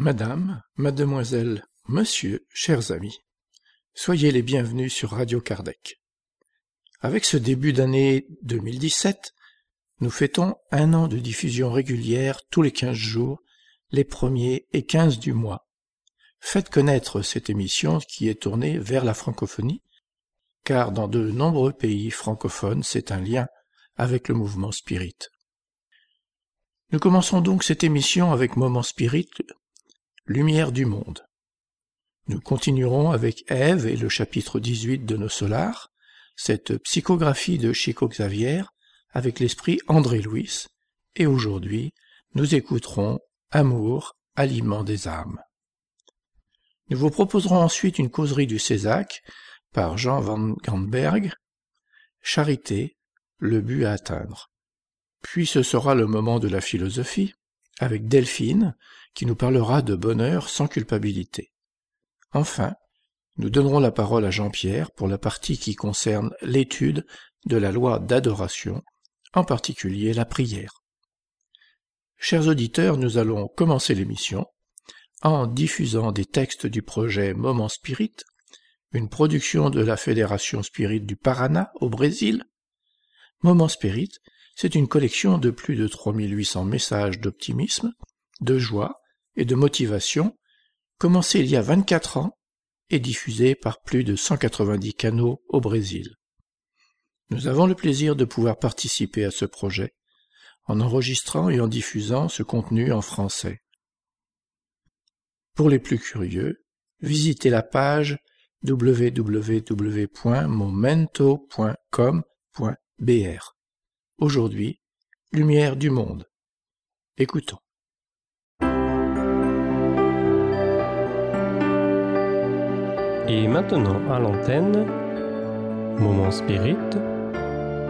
Madame, mademoiselle, monsieur, chers amis, soyez les bienvenus sur Radio Kardec. Avec ce début d'année 2017, nous fêtons un an de diffusion régulière tous les quinze jours, les premiers et quinze du mois. Faites connaître cette émission qui est tournée vers la francophonie, car dans de nombreux pays francophones, c'est un lien avec le mouvement spirit. Nous commençons donc cette émission avec Moment Spirit, Lumière du monde. Nous continuerons avec Ève et le chapitre 18 de nos solars, cette psychographie de Chico Xavier avec l'esprit André Louis, et aujourd'hui, nous écouterons Amour, aliment des âmes. Nous vous proposerons ensuite une causerie du Césac par Jean van Gandberg, Charité, le but à atteindre. Puis ce sera le moment de la philosophie, avec Delphine, qui nous parlera de bonheur sans culpabilité. Enfin, nous donnerons la parole à Jean-Pierre pour la partie qui concerne l'étude de la loi d'adoration, en particulier la prière. Chers auditeurs, nous allons commencer l'émission en diffusant des textes du projet Moment Spirit, une production de la Fédération Spirit du Paraná au Brésil. Moment Spirit, c'est une collection de plus de 3800 messages d'optimisme, de joie et de motivation, commencé il y a 24 ans et diffusé par plus de 190 canaux au Brésil. Nous avons le plaisir de pouvoir participer à ce projet en enregistrant et en diffusant ce contenu en français. Pour les plus curieux, visitez la page www.momento.com.br. Aujourd'hui, lumière du monde. Écoutons. Et maintenant à l'antenne, Moment Spirit,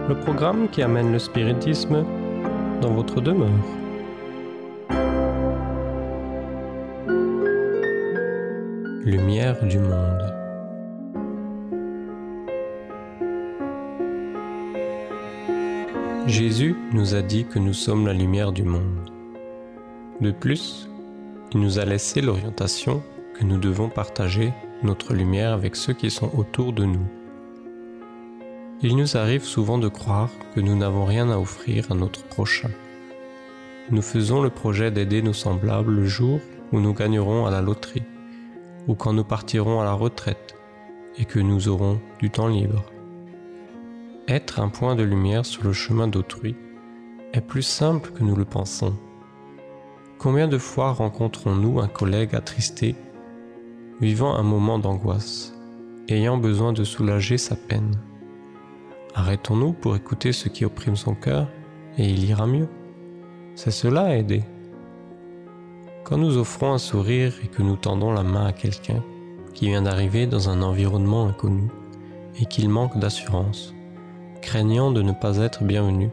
le programme qui amène le spiritisme dans votre demeure. Lumière du monde. Jésus nous a dit que nous sommes la lumière du monde. De plus, il nous a laissé l'orientation que nous devons partager notre lumière avec ceux qui sont autour de nous. Il nous arrive souvent de croire que nous n'avons rien à offrir à notre prochain. Nous faisons le projet d'aider nos semblables le jour où nous gagnerons à la loterie, ou quand nous partirons à la retraite et que nous aurons du temps libre. Être un point de lumière sur le chemin d'autrui est plus simple que nous le pensons. Combien de fois rencontrons-nous un collègue attristé vivant un moment d'angoisse, ayant besoin de soulager sa peine. Arrêtons-nous pour écouter ce qui opprime son cœur et il ira mieux. C'est cela aider. Quand nous offrons un sourire et que nous tendons la main à quelqu'un qui vient d'arriver dans un environnement inconnu et qu'il manque d'assurance, craignant de ne pas être bienvenu,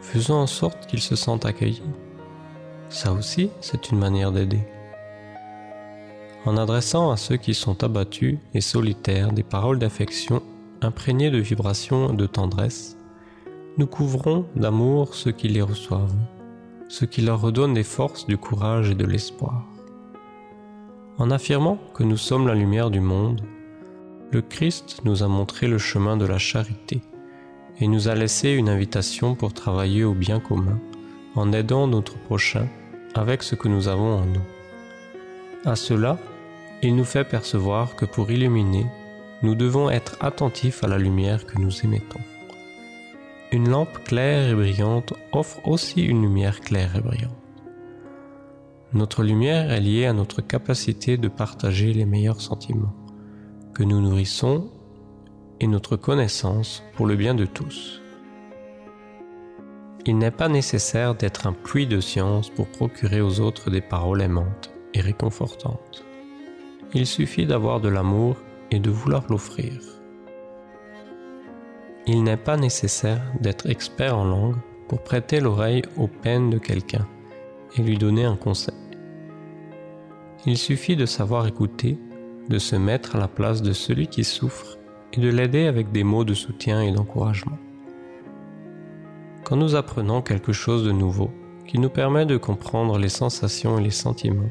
faisons en sorte qu'il se sente accueilli. Ça aussi, c'est une manière d'aider en adressant à ceux qui sont abattus et solitaires des paroles d'affection imprégnées de vibrations et de tendresse, nous couvrons d'amour ceux qui les reçoivent, ce qui leur redonne des forces, du courage et de l'espoir. En affirmant que nous sommes la lumière du monde, le Christ nous a montré le chemin de la charité et nous a laissé une invitation pour travailler au bien commun en aidant notre prochain avec ce que nous avons en nous. À cela, il nous fait percevoir que pour illuminer, nous devons être attentifs à la lumière que nous émettons. Une lampe claire et brillante offre aussi une lumière claire et brillante. Notre lumière est liée à notre capacité de partager les meilleurs sentiments que nous nourrissons et notre connaissance pour le bien de tous. Il n'est pas nécessaire d'être un puits de science pour procurer aux autres des paroles aimantes et réconfortantes. Il suffit d'avoir de l'amour et de vouloir l'offrir. Il n'est pas nécessaire d'être expert en langue pour prêter l'oreille aux peines de quelqu'un et lui donner un conseil. Il suffit de savoir écouter, de se mettre à la place de celui qui souffre et de l'aider avec des mots de soutien et d'encouragement. Quand nous apprenons quelque chose de nouveau qui nous permet de comprendre les sensations et les sentiments,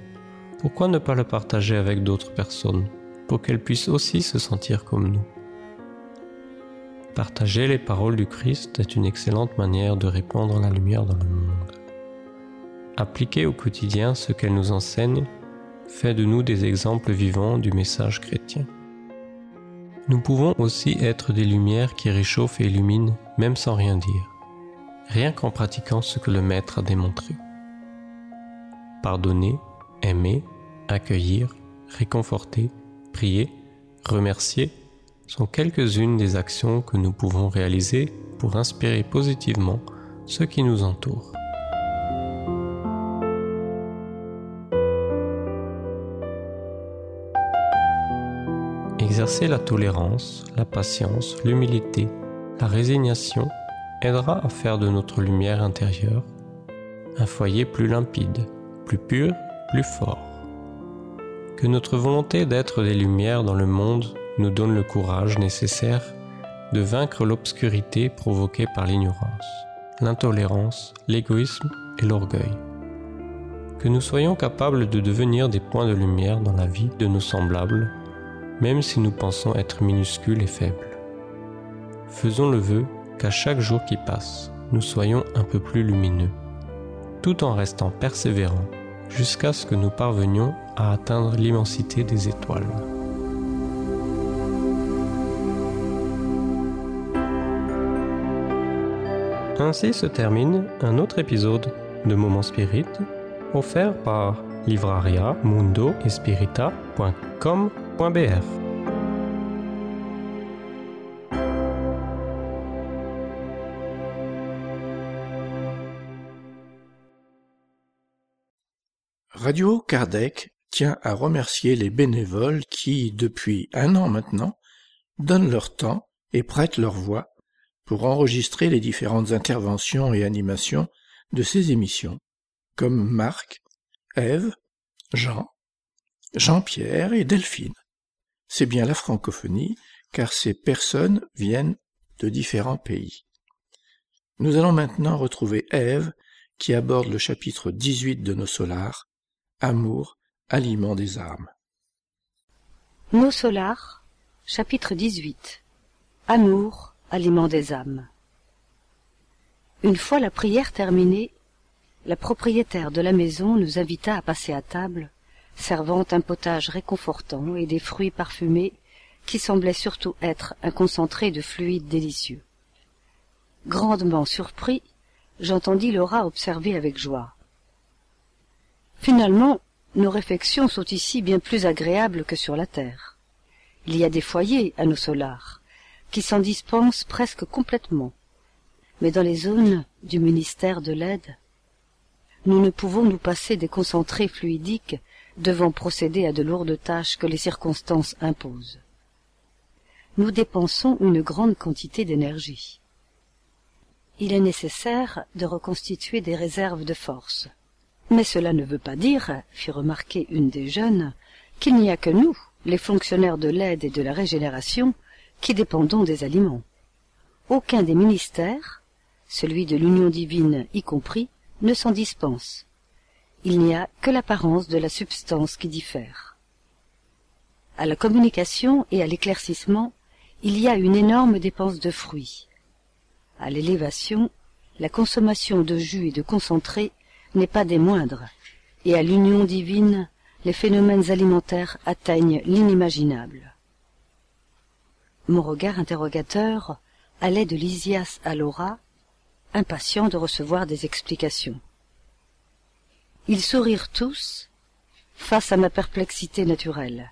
pourquoi ne pas le partager avec d'autres personnes pour qu'elles puissent aussi se sentir comme nous? Partager les paroles du Christ est une excellente manière de répandre la lumière dans le monde. Appliquer au quotidien ce qu'elle nous enseigne fait de nous des exemples vivants du message chrétien. Nous pouvons aussi être des lumières qui réchauffent et illuminent même sans rien dire, rien qu'en pratiquant ce que le Maître a démontré. Pardonner, aimer, accueillir, réconforter, prier, remercier sont quelques-unes des actions que nous pouvons réaliser pour inspirer positivement ceux qui nous entourent. Exercer la tolérance, la patience, l'humilité, la résignation aidera à faire de notre lumière intérieure un foyer plus limpide, plus pur, plus fort. Que notre volonté d'être des lumières dans le monde nous donne le courage nécessaire de vaincre l'obscurité provoquée par l'ignorance, l'intolérance, l'égoïsme et l'orgueil. Que nous soyons capables de devenir des points de lumière dans la vie de nos semblables, même si nous pensons être minuscules et faibles. Faisons le vœu qu'à chaque jour qui passe, nous soyons un peu plus lumineux, tout en restant persévérants jusqu'à ce que nous parvenions à atteindre l'immensité des étoiles. Ainsi se termine un autre épisode de Moment Spirit offert par livraria mundo Radio Kardec tient à remercier les bénévoles qui, depuis un an maintenant, donnent leur temps et prêtent leur voix pour enregistrer les différentes interventions et animations de ces émissions, comme Marc, Ève, Jean, Jean-Pierre et Delphine. C'est bien la francophonie, car ces personnes viennent de différents pays. Nous allons maintenant retrouver Ève, qui aborde le chapitre 18 de nos solars, Amour, aliment des âmes. Nos chapitre 18 Amour, aliment des âmes. Une fois la prière terminée, la propriétaire de la maison nous invita à passer à table, servant un potage réconfortant et des fruits parfumés qui semblaient surtout être un concentré de fluides délicieux. Grandement surpris, j'entendis Laura observer avec joie. Finalement, nos réflexions sont ici bien plus agréables que sur la terre. Il y a des foyers à nos solars, qui s'en dispensent presque complètement. Mais dans les zones du ministère de l'aide, nous ne pouvons nous passer des concentrés fluidiques devant procéder à de lourdes tâches que les circonstances imposent. Nous dépensons une grande quantité d'énergie. Il est nécessaire de reconstituer des réserves de force. Mais cela ne veut pas dire, fit remarquer une des jeunes, qu'il n'y a que nous, les fonctionnaires de l'aide et de la régénération, qui dépendons des aliments. Aucun des ministères, celui de l'union divine y compris, ne s'en dispense. Il n'y a que l'apparence de la substance qui diffère. À la communication et à l'éclaircissement, il y a une énorme dépense de fruits. À l'élévation, la consommation de jus et de concentré n'est pas des moindres, et à l'union divine, les phénomènes alimentaires atteignent l'inimaginable. Mon regard interrogateur allait de Lysias à Laura, impatient de recevoir des explications. Ils sourirent tous face à ma perplexité naturelle.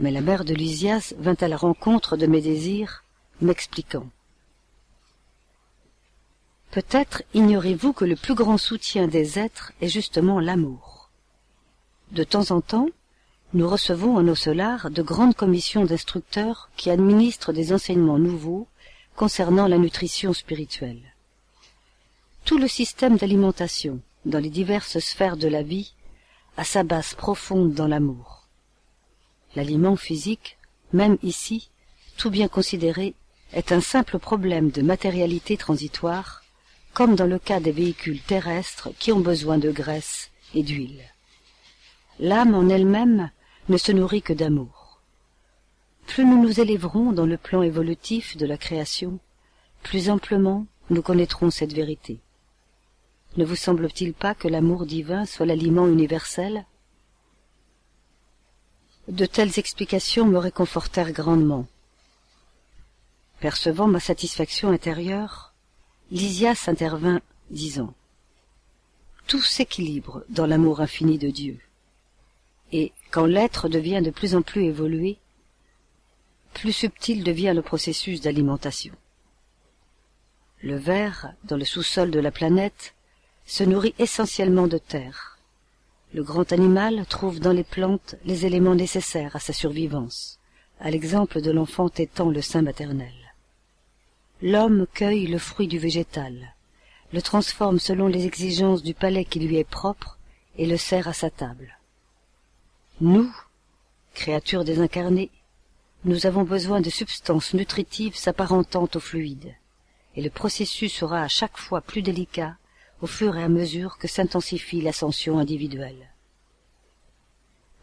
Mais la mère de Lysias vint à la rencontre de mes désirs, m'expliquant. Peut-être ignorez-vous que le plus grand soutien des êtres est justement l'amour. De temps en temps, nous recevons en nos de grandes commissions d'instructeurs qui administrent des enseignements nouveaux concernant la nutrition spirituelle. Tout le système d'alimentation dans les diverses sphères de la vie a sa base profonde dans l'amour. L'aliment physique, même ici, tout bien considéré, est un simple problème de matérialité transitoire, comme dans le cas des véhicules terrestres qui ont besoin de graisse et d'huile. l'âme en elle-même ne se nourrit que d'amour. Plus nous nous élèverons dans le plan évolutif de la création, plus amplement nous connaîtrons cette vérité. Ne vous semble-t-il pas que l'amour divin soit l'aliment universel? De telles explications me réconfortèrent grandement. Percevant ma satisfaction intérieure, Lysias intervint, disant Tout s'équilibre dans l'amour infini de Dieu. Et quand l'être devient de plus en plus évolué, plus subtil devient le processus d'alimentation. Le ver, dans le sous-sol de la planète, se nourrit essentiellement de terre. Le grand animal trouve dans les plantes les éléments nécessaires à sa survivance, à l'exemple de l'enfant tétant le sein maternel. L'homme cueille le fruit du végétal, le transforme selon les exigences du palais qui lui est propre et le sert à sa table. Nous, créatures désincarnées, nous avons besoin de substances nutritives s'apparentant au fluide, et le processus sera à chaque fois plus délicat au fur et à mesure que s'intensifie l'ascension individuelle.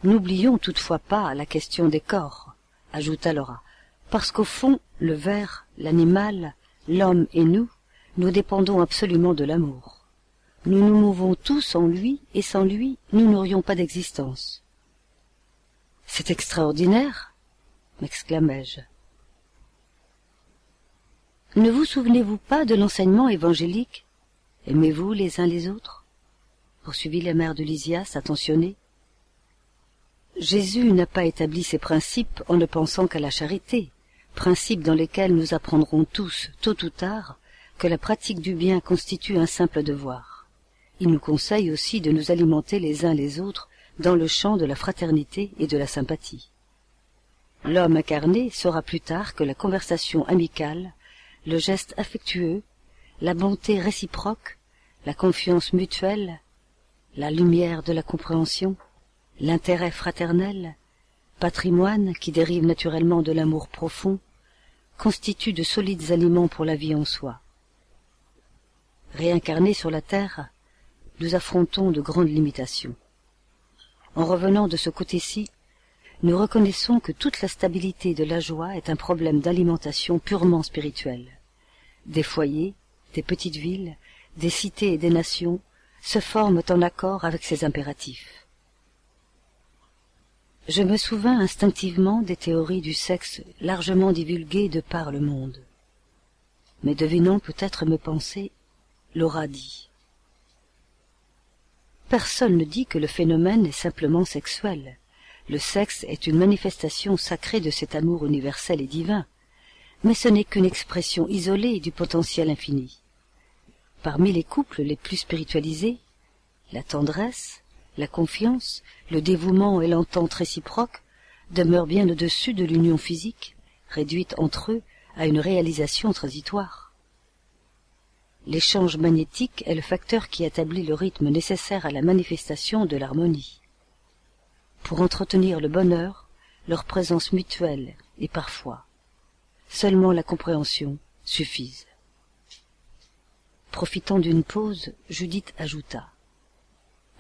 N'oublions toutefois pas la question des corps, ajouta Laura, parce qu'au fond, le ver, l'animal, l'homme et nous, nous dépendons absolument de l'amour. Nous nous mouvons tous en lui, et sans lui, nous n'aurions pas d'existence. C'est extraordinaire, m'exclamai-je. Ne vous souvenez-vous pas de l'enseignement évangélique? Aimez-vous les uns les autres? Poursuivit la mère de Lysias, attentionnée. Jésus n'a pas établi ces principes en ne pensant qu'à la charité, principes dans lesquels nous apprendrons tous, tôt ou tard, que la pratique du bien constitue un simple devoir. Il nous conseille aussi de nous alimenter les uns les autres dans le champ de la fraternité et de la sympathie. L'homme incarné saura plus tard que la conversation amicale, le geste affectueux, la bonté réciproque la confiance mutuelle, la lumière de la compréhension, l'intérêt fraternel, patrimoine qui dérive naturellement de l'amour profond, constituent de solides aliments pour la vie en soi. Réincarnés sur la terre, nous affrontons de grandes limitations. En revenant de ce côté-ci, nous reconnaissons que toute la stabilité de la joie est un problème d'alimentation purement spirituelle. Des foyers, des petites villes, des cités et des nations se forment en accord avec ces impératifs. Je me souvins instinctivement des théories du sexe largement divulguées de par le monde. Mais devinant peut-être mes pensées, Laura dit. Personne ne dit que le phénomène est simplement sexuel. Le sexe est une manifestation sacrée de cet amour universel et divin, mais ce n'est qu'une expression isolée du potentiel infini. Parmi les couples les plus spiritualisés, la tendresse, la confiance, le dévouement et l'entente réciproque demeurent bien au-dessus de l'union physique, réduite entre eux à une réalisation transitoire. L'échange magnétique est le facteur qui établit le rythme nécessaire à la manifestation de l'harmonie. Pour entretenir le bonheur, leur présence mutuelle et parfois seulement la compréhension suffisent. Profitant d'une pause, Judith ajouta.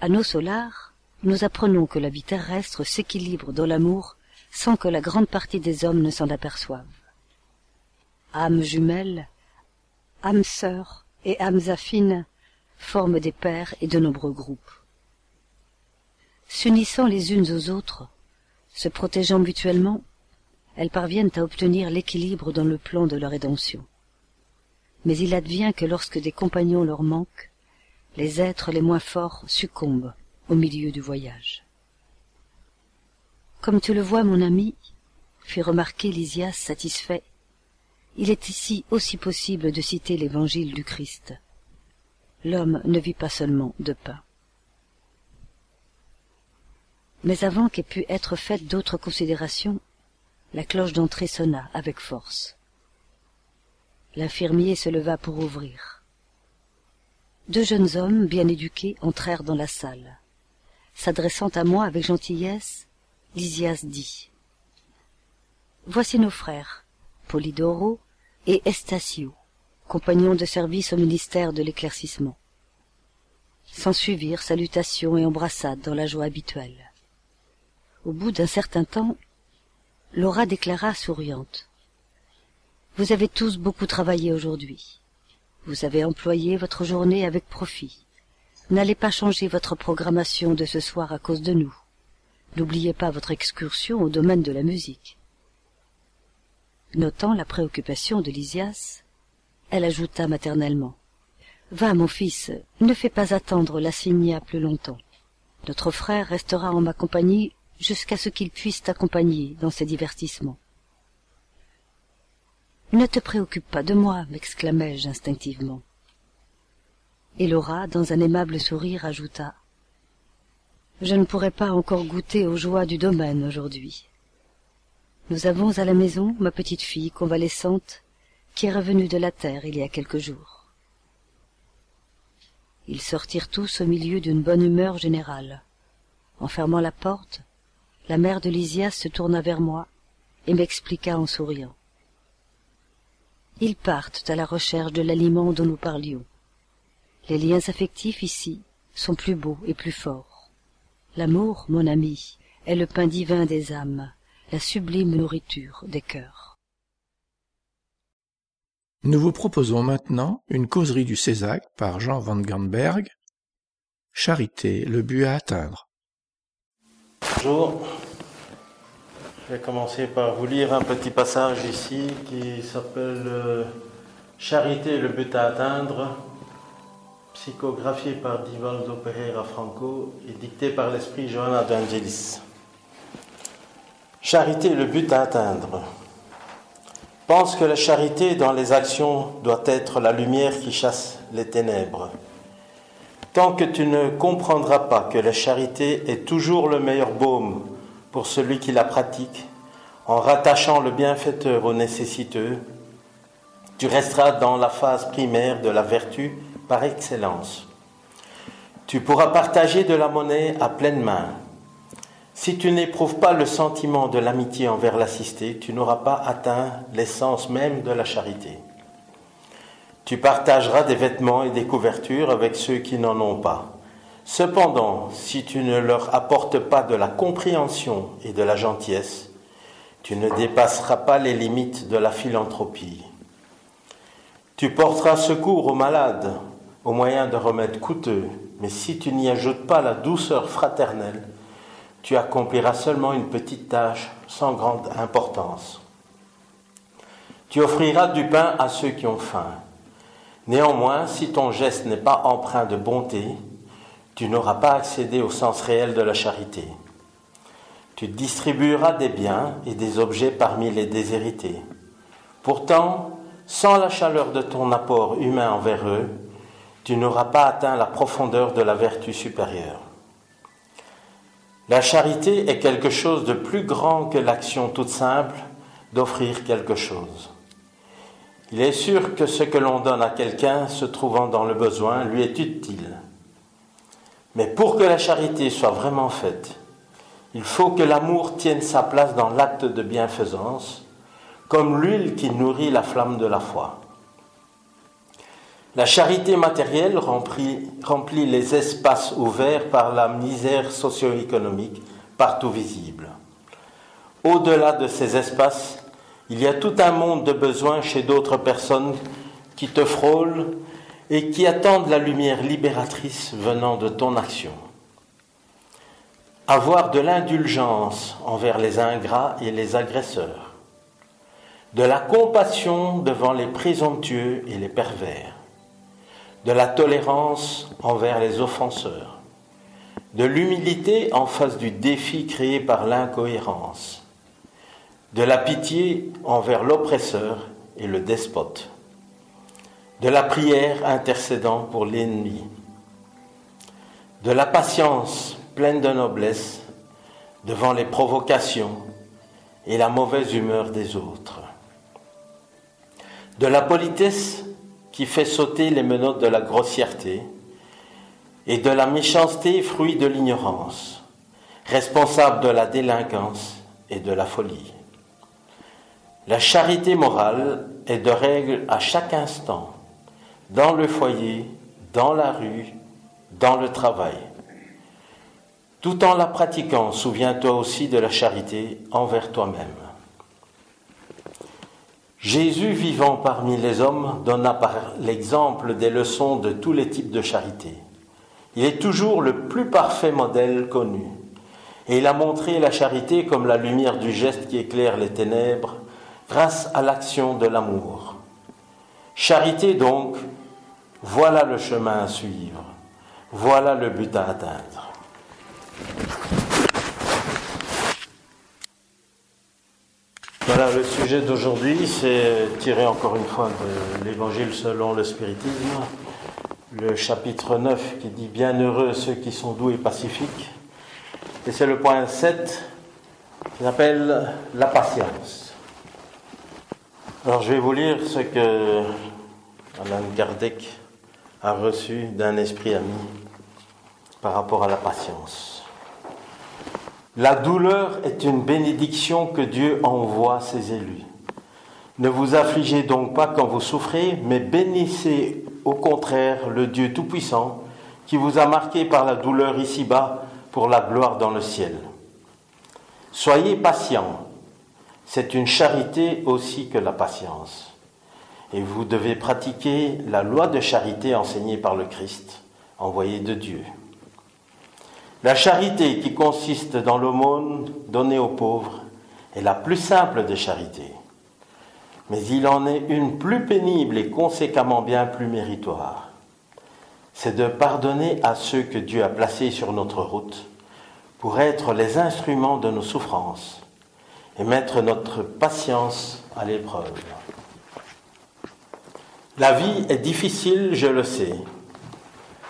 À nos solars, nous apprenons que la vie terrestre s'équilibre dans l'amour sans que la grande partie des hommes ne s'en aperçoivent. Âmes jumelles, âmes sœurs et âmes affines forment des pairs et de nombreux groupes. S'unissant les unes aux autres, se protégeant mutuellement, elles parviennent à obtenir l'équilibre dans le plan de la rédemption mais il advient que lorsque des compagnons leur manquent, les êtres les moins forts succombent au milieu du voyage. Comme tu le vois, mon ami, fit remarquer Lysias satisfait, il est ici aussi possible de citer l'évangile du Christ. L'homme ne vit pas seulement de pain. Mais avant qu'aient pu être faites d'autres considérations, la cloche d'entrée sonna avec force. L'infirmier se leva pour ouvrir. Deux jeunes hommes, bien éduqués, entrèrent dans la salle. S'adressant à moi avec gentillesse, Lysias dit Voici nos frères, Polydoro et Estasio, compagnons de service au ministère de l'éclaircissement. S'ensuivirent salutations et embrassades dans la joie habituelle. Au bout d'un certain temps, Laura déclara souriante. Vous avez tous beaucoup travaillé aujourd'hui. Vous avez employé votre journée avec profit. N'allez pas changer votre programmation de ce soir à cause de nous. N'oubliez pas votre excursion au domaine de la musique. Notant la préoccupation de Lysias, elle ajouta maternellement. Va, mon fils, ne fais pas attendre la Signia plus longtemps. Notre frère restera en ma compagnie jusqu'à ce qu'il puisse t'accompagner dans ses divertissements. Ne te préoccupe pas de moi, m'exclamai-je instinctivement. Et Laura, dans un aimable sourire, ajouta Je ne pourrai pas encore goûter aux joies du domaine aujourd'hui. Nous avons à la maison ma petite fille convalescente qui est revenue de la terre il y a quelques jours. Ils sortirent tous au milieu d'une bonne humeur générale. En fermant la porte, la mère de Lysias se tourna vers moi et m'expliqua en souriant. Ils partent à la recherche de l'aliment dont nous parlions. Les liens affectifs ici sont plus beaux et plus forts. L'amour, mon ami, est le pain divin des âmes, la sublime nourriture des cœurs. Nous vous proposons maintenant une causerie du Césac par Jean van Gandberg. Charité, le but à atteindre. Bonjour. Je vais commencer par vous lire un petit passage ici qui s'appelle euh, Charité, le but à atteindre, psychographié par Divaldo Pereira Franco et dicté par l'esprit Johanna d'Angelis. Charité, le but à atteindre. Pense que la charité dans les actions doit être la lumière qui chasse les ténèbres. Tant que tu ne comprendras pas que la charité est toujours le meilleur baume pour celui qui la pratique, en rattachant le bienfaiteur au nécessiteux, tu resteras dans la phase primaire de la vertu par excellence. Tu pourras partager de la monnaie à pleine main. Si tu n'éprouves pas le sentiment de l'amitié envers l'assisté, tu n'auras pas atteint l'essence même de la charité. Tu partageras des vêtements et des couvertures avec ceux qui n'en ont pas. Cependant, si tu ne leur apportes pas de la compréhension et de la gentillesse, tu ne dépasseras pas les limites de la philanthropie. Tu porteras secours aux malades au moyen de remèdes coûteux, mais si tu n'y ajoutes pas la douceur fraternelle, tu accompliras seulement une petite tâche sans grande importance. Tu offriras du pain à ceux qui ont faim. Néanmoins, si ton geste n'est pas empreint de bonté, tu n'auras pas accédé au sens réel de la charité. Tu distribueras des biens et des objets parmi les déshérités. Pourtant, sans la chaleur de ton apport humain envers eux, tu n'auras pas atteint la profondeur de la vertu supérieure. La charité est quelque chose de plus grand que l'action toute simple d'offrir quelque chose. Il est sûr que ce que l'on donne à quelqu'un se trouvant dans le besoin lui est utile. Mais pour que la charité soit vraiment faite, il faut que l'amour tienne sa place dans l'acte de bienfaisance, comme l'huile qui nourrit la flamme de la foi. La charité matérielle remplit, les espaces ouverts par la misère socio-économique partout visible. Au-delà de ces espaces, il y a tout un monde de besoins chez d'autres personnes qui te frôlent et qui attendent la lumière libératrice venant de ton action. Avoir de l'indulgence envers les ingrats et les agresseurs, de la compassion devant les présomptueux et les pervers, de la tolérance envers les offenseurs, de l'humilité en face du défi créé par l'incohérence, de la pitié envers l'oppresseur et le despote, de la prière intercédant pour l'ennemi, de la patience pleine de noblesse devant les provocations et la mauvaise humeur des autres, de la politesse qui fait sauter les menottes de la grossièreté et de la méchanceté fruit de l'ignorance, responsable de la délinquance et de la folie. La charité morale est de règle à chaque instant, dans le foyer, dans la rue, dans le travail. Tout en la pratiquant, souviens-toi aussi de la charité envers toi-même. Jésus vivant parmi les hommes donna par l'exemple des leçons de tous les types de charité. Il est toujours le plus parfait modèle connu. Et il a montré la charité comme la lumière du geste qui éclaire les ténèbres grâce à l'action de l'amour. Charité donc, voilà le chemin à suivre, voilà le but à atteindre. Voilà, le sujet d'aujourd'hui, c'est tiré encore une fois de l'Évangile selon le spiritisme, le chapitre 9 qui dit Bienheureux ceux qui sont doux et pacifiques. Et c'est le point 7 qui s'appelle la patience. Alors je vais vous lire ce que Alain Kardec a reçu d'un esprit ami par rapport à la patience. La douleur est une bénédiction que Dieu envoie à ses élus. Ne vous affligez donc pas quand vous souffrez, mais bénissez au contraire le Dieu Tout-Puissant qui vous a marqué par la douleur ici-bas pour la gloire dans le ciel. Soyez patients, c'est une charité aussi que la patience. Et vous devez pratiquer la loi de charité enseignée par le Christ, envoyé de Dieu. La charité qui consiste dans l'aumône donnée aux pauvres est la plus simple des charités. Mais il en est une plus pénible et conséquemment bien plus méritoire. C'est de pardonner à ceux que Dieu a placés sur notre route pour être les instruments de nos souffrances et mettre notre patience à l'épreuve. La vie est difficile, je le sais.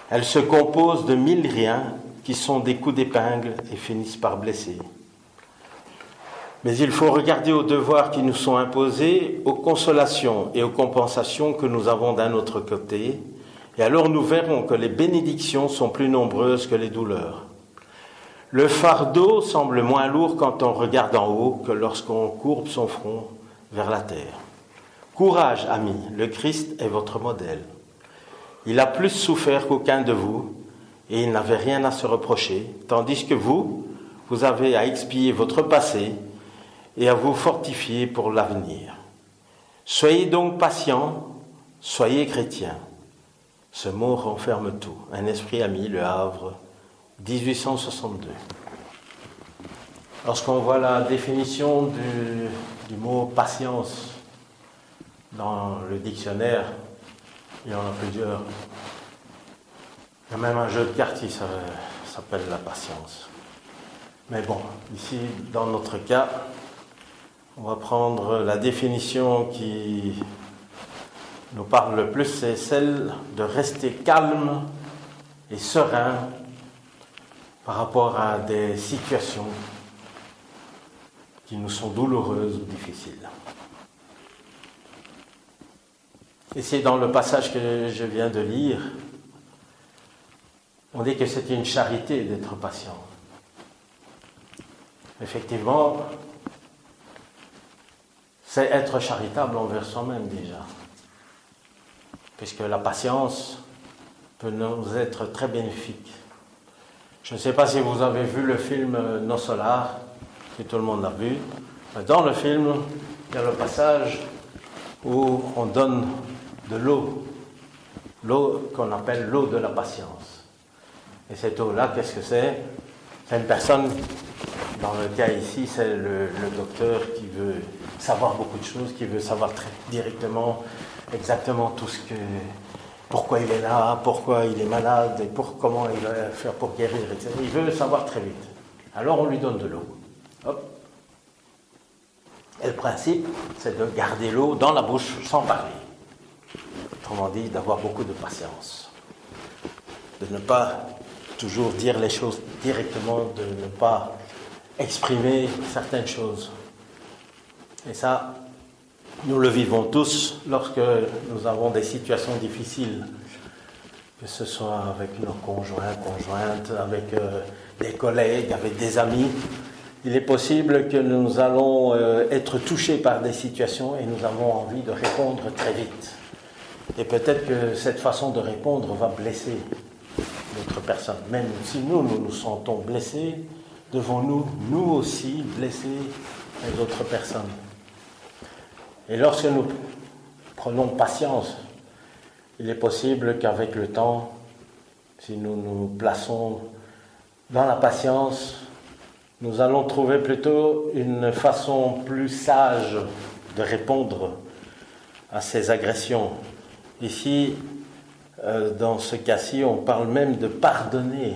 Elle se compose de mille riens qui sont des coups d'épingle et finissent par blesser. Mais il faut regarder aux devoirs qui nous sont imposés, aux consolations et aux compensations que nous avons d'un autre côté, et alors nous verrons que les bénédictions sont plus nombreuses que les douleurs. Le fardeau semble moins lourd quand on regarde en haut que lorsqu'on courbe son front vers la terre. Courage, amis, le Christ est votre modèle. Il a plus souffert qu'aucun de vous, et il n'avait rien à se reprocher, tandis que vous, vous avez à expier votre passé et à vous fortifier pour l'avenir. Soyez donc patients, soyez chrétiens. Ce mot renferme tout. Un esprit ami, Le Havre, 1862. Lorsqu'on voit la définition du, mot patience dans le dictionnaire, il y en a plusieurs. Il y a même un jeu de cartes qui s'appelle la patience. Mais bon, ici, dans notre cas, on va prendre la définition qui nous parle le plus, c'est celle de rester calme et serein par rapport à des situations qui nous sont douloureuses ou difficiles. Et c'est dans le passage que je viens de lire, on dit que c'est une charité d'être patient. Effectivement, c'est être charitable envers soi-même déjà. Puisque la patience peut nous être très bénéfique. Je ne sais pas si vous avez vu le film Nos Solars, si tout le monde l'a vu. Dans le film, il y a le passage où on donne de l'eau, l'eau qu'on appelle l'eau de la patience. Et cette eau-là, qu'est-ce que c'est? C'est une personne, dans le cas ici, c'est le, docteur qui veut savoir beaucoup de choses, qui veut savoir très directement, exactement tout ce que. Pourquoi il est là, pourquoi il est malade, et pour, comment il va faire pour guérir, etc. Il veut savoir très vite. Alors on lui donne de l'eau. Hop. Et le principe, c'est de garder l'eau dans la bouche sans parler. Autrement dit, d'avoir beaucoup de patience. De ne pas toujours dire les choses directement, de ne pas exprimer certaines choses. Et ça, nous le vivons tous lorsque nous avons des situations difficiles, que ce soit avec nos conjoints, conjointes, avec euh, des collègues, avec des amis. Il est possible que nous allons euh, être touchés par des situations et nous avons envie de répondre très vite. Et peut-être que cette façon de répondre va blesser d'autres personnes. Même si nous, nous nous sentons blessés, devons-nous, nous aussi, blesser les autres personnes. Et lorsque nous prenons patience, il est possible qu'avec le temps, si nous nous plaçons dans la patience, nous allons trouver plutôt une façon plus sage de répondre à ces agressions. Ici, euh, dans ce cas-ci, on parle même de pardonner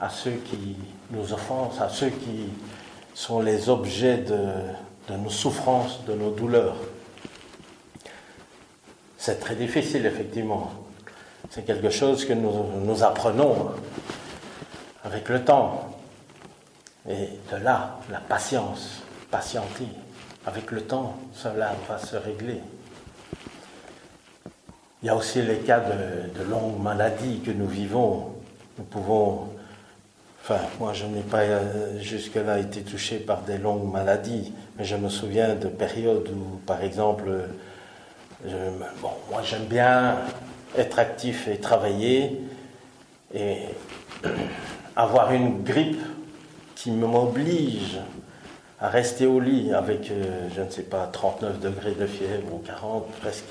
à ceux qui nous offensent, à ceux qui sont les objets de, nos souffrances, de nos douleurs. C'est très difficile, effectivement. C'est quelque chose que nous, nous apprenons avec le temps. Et de là, la patience, patienter. Avec le temps, cela va se régler. Il y a aussi les cas de, longues maladies que nous vivons. Nous pouvons, enfin, moi je n'ai pas euh, jusque-là été touché par des longues maladies, mais je me souviens de périodes où, par exemple, bon, moi j'aime bien être actif et travailler, et avoir une grippe qui m'oblige à rester au lit avec, euh, je ne sais pas, 39 degrés de fièvre ou 40 presque.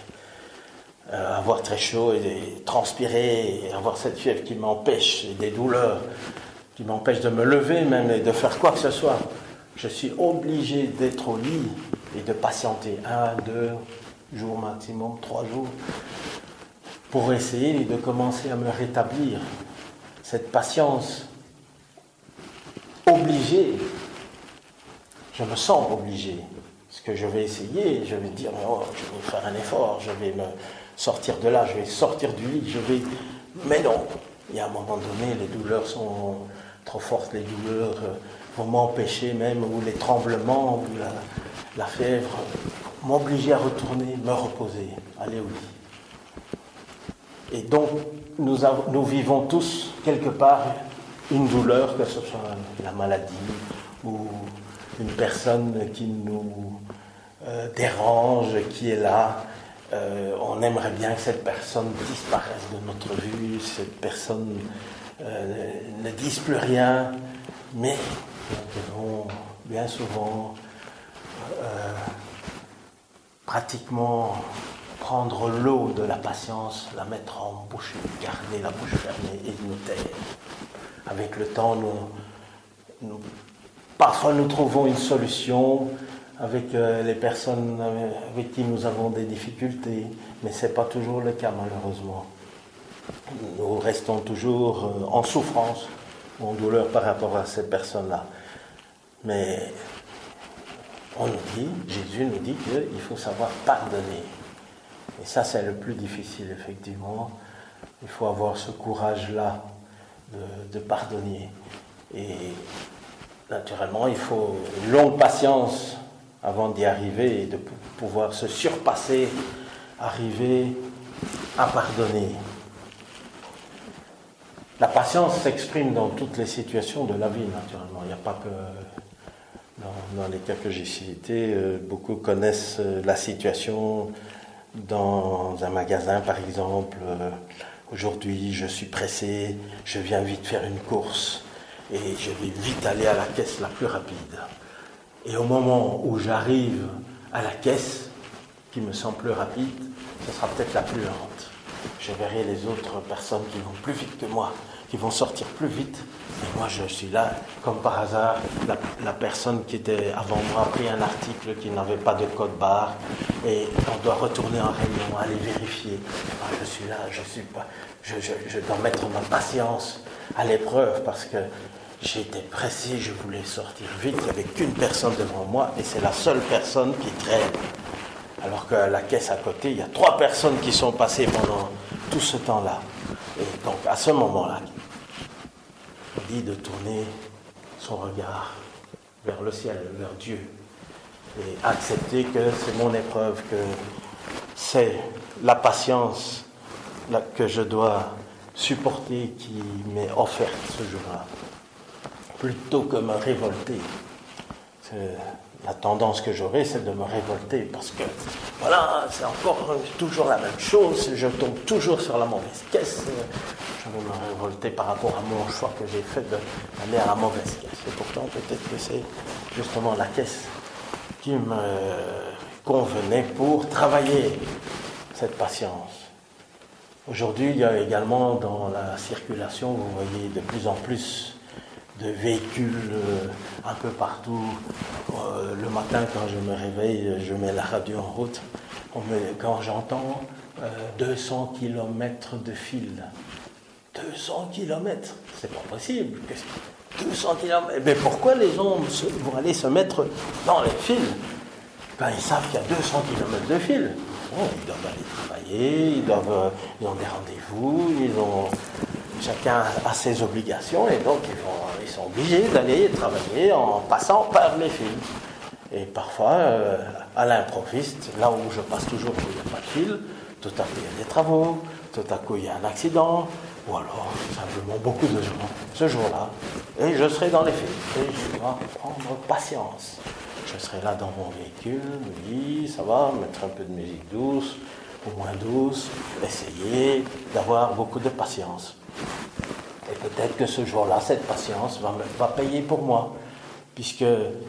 Euh, avoir très chaud et, transpirer, avoir cette fièvre qui m'empêche, et des douleurs qui m'empêchent de me lever même et de faire quoi que ce soit. Je suis obligé d'être au lit et de patienter un, deux jours maximum, trois jours, pour essayer de commencer à me rétablir. Cette patience obligé, je me sens obligé. Ce que je vais essayer, je vais dire, oh, je vais faire un effort, je vais me sortir de là, je vais sortir du lit, je vais... Mais non, il y a un moment donné, les douleurs sont trop fortes, les douleurs euh, vont m'empêcher même, ou les tremblements, ou la, fièvre, m'obliger à retourner, me reposer, aller au lit. Et donc, nous, nous vivons tous, quelque part, une douleur, que ce soit la maladie ou une personne qui nous euh, dérange, qui est là. Euh, on aimerait bien que cette personne disparaisse de notre vue, cette personne euh, ne dise plus rien, mais nous devons bien souvent pratiquement prendre l'eau de la patience, la mettre en bouche, garder la bouche fermée et nous taire. Avec le temps, nous, parfois nous trouvons une solution avec euh, les personnes avec qui nous avons des difficultés, mais ce n'est pas toujours le cas malheureusement. Nous restons toujours euh, en souffrance ou en douleur par rapport à ces personnes-là. Mais on nous dit, Jésus nous dit qu'il faut savoir pardonner. Et ça, c'est le plus difficile, effectivement. Il faut avoir ce courage-là de, pardonner. Et naturellement, il faut une longue patience avant d'y arriver et de pouvoir se surpasser, arriver à pardonner. La patience s'exprime dans toutes les situations de la vie, naturellement. Il n'y a pas que dans, les cas que j'ai cités, euh, beaucoup connaissent euh, la situation dans un magasin, par exemple. Euh, Aujourd'hui, je suis pressé, je viens vite faire une course et je vais vite aller à la caisse la plus rapide. Et au moment où j'arrive à la caisse, qui me semble plus rapide, ce sera peut-être la plus lente. Je verrai les autres personnes qui vont plus vite que moi, qui vont sortir plus vite. Et moi, je suis là, comme par hasard, la, personne qui était avant moi a pris un article qui n'avait pas de code barre et on doit retourner en réunion, aller vérifier. Ah, je suis là, je suis pas. Je, je dois mettre ma patience à l'épreuve parce que j'étais pressé, je voulais sortir vite. Il n'y avait qu'une personne devant moi et c'est la seule personne qui traîne. Alors que la caisse à côté, il y a trois personnes qui sont passées pendant tout ce temps-là. Et donc à ce moment-là, il dit de tourner son regard vers le ciel, vers Dieu, et accepter que c'est mon épreuve, que c'est la patience que je dois supporter qui m'est offerte ce jour-là, plutôt que me révolter. la tendance que j'aurai, c'est de me révolter parce que, voilà, c'est encore toujours la même chose, je tombe toujours sur la mauvaise caisse. Je vais me révolter par rapport à mon choix que j'ai fait d'aller à la mauvaise caisse. Et pourtant, peut-être que c'est justement la caisse qui me convenait pour travailler cette patience. Aujourd'hui, il y a également dans la circulation, vous voyez de plus en plus de véhicules euh, un peu partout. Euh, le matin, quand je me réveille, je mets la radio en route. quand j'entends 200 euh, km de fil, 200 km, c'est pas possible. 200 km. Mais pourquoi les gens vont aller se mettre dans les fils? Ben, Ils savent qu'il y a 200 km de fil. ils doivent aller travailler, ils, doivent, ils ont des rendez-vous, ils ont chacun a ses obligations et donc ils, sont obligés d'aller travailler en passant par les fils. Et parfois, euh, à l'improviste, là où je passe toujours où il n'y a pas de fil, tout à coup il y a des travaux, tout à coup il y a un accident, ou alors simplement beaucoup de gens ce jour-là. Et je serai dans les fils. Et je dois prendre patience. Je serai là dans mon véhicule, oui, ça va, mettre un peu de musique douce, ou moins douce, essayer d'avoir beaucoup de patience. Et peut-être que ce jour-là, cette patience va, va payer pour moi. Puisque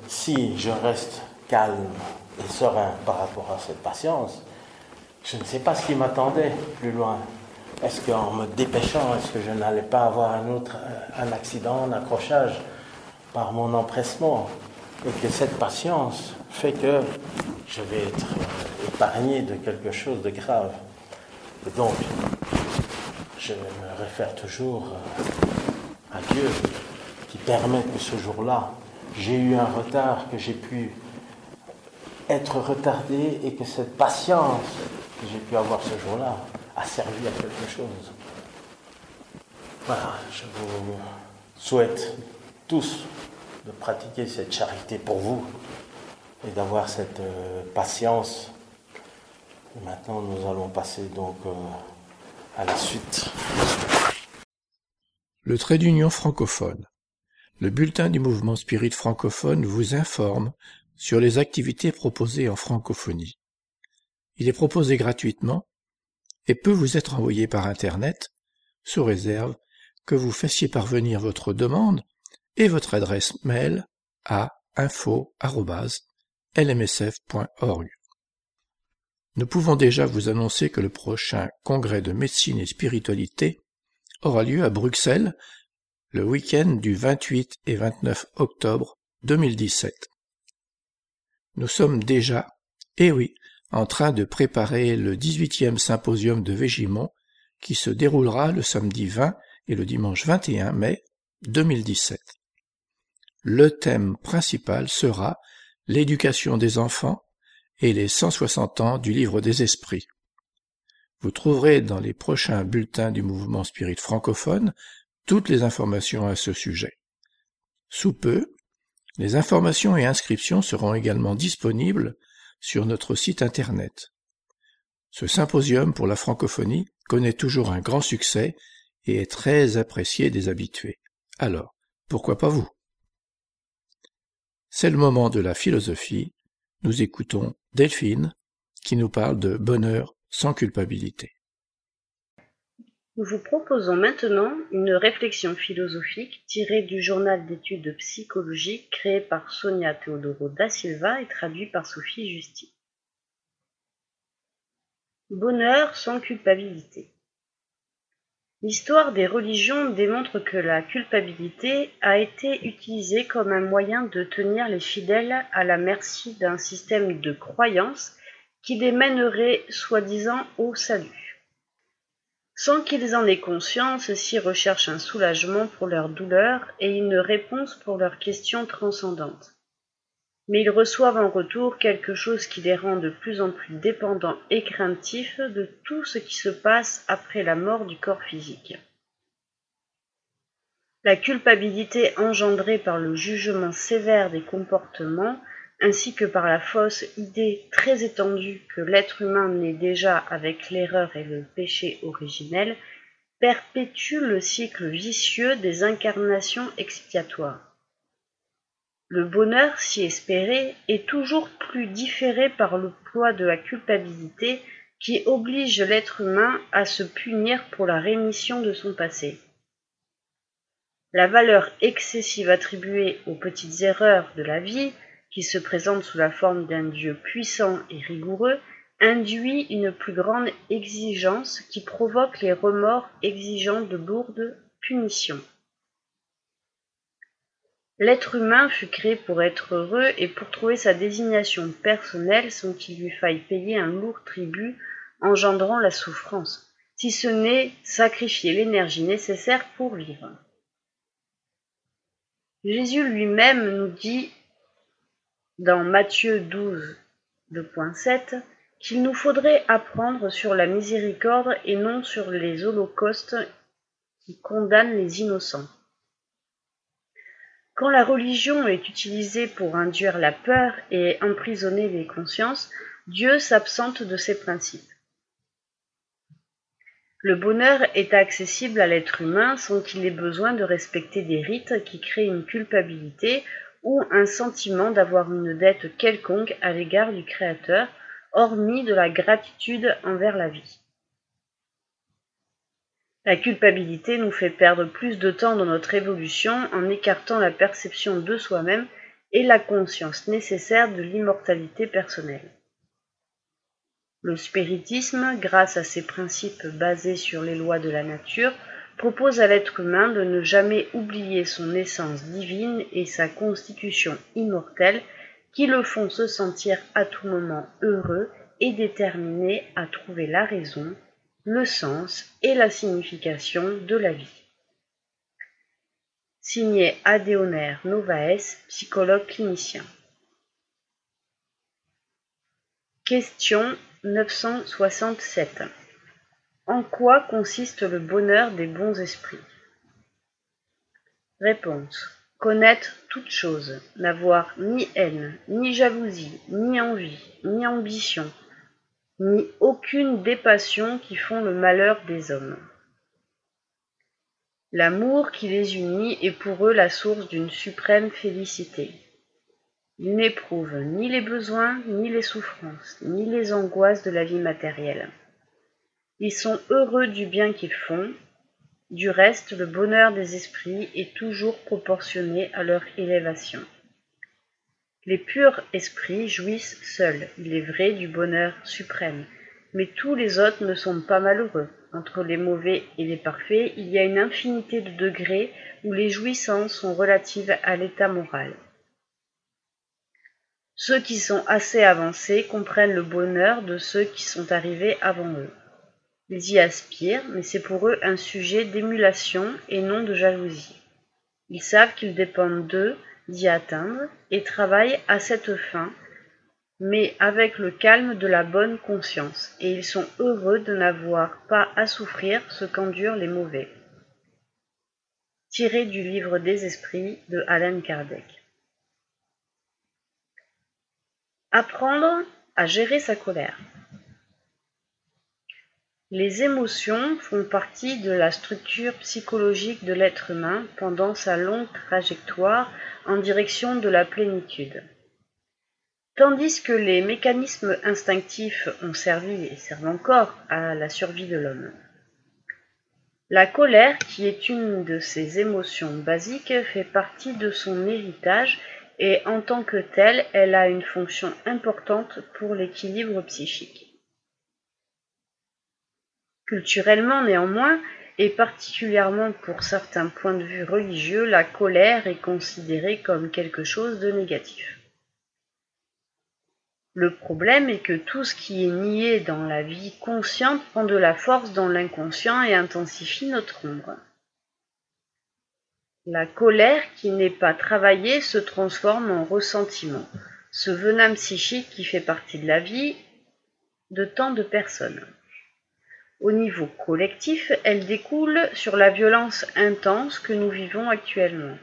si je reste calme et serein par rapport à cette patience, je ne sais pas ce qui m'attendait plus loin. Est-ce qu'en me dépêchant, est-ce que je n'allais pas avoir un autre un accident, un accrochage par mon empressement? Et que cette patience fait que je vais être épargné de quelque chose de grave. Et donc, je me réfère toujours à Dieu qui permet que ce jour-là, j'ai eu un retard, que j'ai pu être retardé et que cette patience que j'ai pu avoir ce jour-là a servi à quelque chose. Voilà, je vous souhaite tous de pratiquer cette charité pour vous et d'avoir cette euh, patience. Maintenant, nous allons passer donc euh, à la suite. Le trait d'union francophone. Le bulletin du mouvement spirit francophone vous informe sur les activités proposées en francophonie. Il est proposé gratuitement et peut vous être envoyé par Internet, sous réserve que vous fassiez parvenir votre demande et votre adresse mail à info.lmsf.org. Nous pouvons déjà vous annoncer que le prochain congrès de médecine et spiritualité aura lieu à Bruxelles le week-end du 28 et 29 octobre 2017. Nous sommes déjà, eh oui, en train de préparer le 18e symposium de Végimont qui se déroulera le samedi 20 et le dimanche 21 mai 2017. Le thème principal sera l'éducation des enfants et les 160 ans du livre des esprits. Vous trouverez dans les prochains bulletins du mouvement spirit francophone toutes les informations à ce sujet. Sous peu, les informations et inscriptions seront également disponibles sur notre site internet. Ce symposium pour la francophonie connaît toujours un grand succès et est très apprécié des habitués. Alors, pourquoi pas vous? C'est le moment de la philosophie. Nous écoutons Delphine, qui nous parle de bonheur sans culpabilité. Nous vous proposons maintenant une réflexion philosophique tirée du journal d'études de psychologie créé par Sonia Teodoro da Silva et traduit par Sophie Justi. Bonheur sans culpabilité. L'histoire des religions démontre que la culpabilité a été utilisée comme un moyen de tenir les fidèles à la merci d'un système de croyances qui les mènerait soi-disant au salut. Sans qu'ils en aient conscience, ceux-ci recherchent un soulagement pour leur douleur et une réponse pour leurs questions transcendantes. Mais ils reçoivent en retour quelque chose qui les rend de plus en plus dépendants et craintifs de tout ce qui se passe après la mort du corps physique. La culpabilité engendrée par le jugement sévère des comportements ainsi que par la fausse idée très étendue que l'être humain naît déjà avec l'erreur et le péché originel, perpétue le cycle vicieux des incarnations expiatoires. Le bonheur si espéré est toujours plus différé par le poids de la culpabilité qui oblige l'être humain à se punir pour la rémission de son passé. La valeur excessive attribuée aux petites erreurs de la vie, qui se présentent sous la forme d'un Dieu puissant et rigoureux, induit une plus grande exigence qui provoque les remords exigeant de lourdes punitions. L'être humain fut créé pour être heureux et pour trouver sa désignation personnelle sans qu'il lui faille payer un lourd tribut engendrant la souffrance, si ce n'est sacrifier l'énergie nécessaire pour vivre. Jésus lui-même nous dit dans Matthieu 12, 2.7 qu'il nous faudrait apprendre sur la miséricorde et non sur les holocaustes qui condamnent les innocents. Quand la religion est utilisée pour induire la peur et emprisonner les consciences, Dieu s'absente de ses principes. Le bonheur est accessible à l'être humain sans qu'il ait besoin de respecter des rites qui créent une culpabilité ou un sentiment d'avoir une dette quelconque à l'égard du Créateur, hormis de la gratitude envers la vie. La culpabilité nous fait perdre plus de temps dans notre évolution en écartant la perception de soi-même et la conscience nécessaire de l'immortalité personnelle. Le spiritisme, grâce à ses principes basés sur les lois de la nature, propose à l'être humain de ne jamais oublier son essence divine et sa constitution immortelle qui le font se sentir à tout moment heureux et déterminé à trouver la raison le sens et la signification de la vie. Signé Adéonaire Novaes, psychologue clinicien. Question 967. En quoi consiste le bonheur des bons esprits? Réponse. Connaître toute chose, n'avoir ni haine, ni jalousie, ni envie, ni ambition, ni aucune des passions qui font le malheur des hommes. L'amour qui les unit est pour eux la source d'une suprême félicité. Ils n'éprouvent ni les besoins, ni les souffrances, ni les angoisses de la vie matérielle. Ils sont heureux du bien qu'ils font. Du reste, le bonheur des esprits est toujours proportionné à leur élévation. Les purs esprits jouissent seuls, il est vrai, du bonheur suprême, mais tous les autres ne sont pas malheureux. Entre les mauvais et les parfaits, il y a une infinité de degrés où les jouissances sont relatives à l'état moral. Ceux qui sont assez avancés comprennent le bonheur de ceux qui sont arrivés avant eux. Ils y aspirent, mais c'est pour eux un sujet d'émulation et non de jalousie. Ils savent qu'ils dépendent d'eux d'y atteindre et travaillent à cette fin, mais avec le calme de la bonne conscience, et ils sont heureux de n'avoir pas à souffrir ce qu'endurent les mauvais. Tiré du livre des esprits de Alan Kardec. Apprendre à gérer sa colère. Les émotions font partie de la structure psychologique de l'être humain pendant sa longue trajectoire en direction de la plénitude. Tandis que les mécanismes instinctifs ont servi et servent encore à la survie de l'homme. La colère, qui est une de ses émotions basiques, fait partie de son héritage et en tant que telle, elle a une fonction importante pour l'équilibre psychique. Culturellement néanmoins, et particulièrement pour certains points de vue religieux, la colère est considérée comme quelque chose de négatif. Le problème est que tout ce qui est nié dans la vie consciente prend de la force dans l'inconscient et intensifie notre ombre. La colère qui n'est pas travaillée se transforme en ressentiment, ce venin psychique qui fait partie de la vie de tant de personnes. Au niveau collectif, elle découle sur la violence intense que nous vivons actuellement.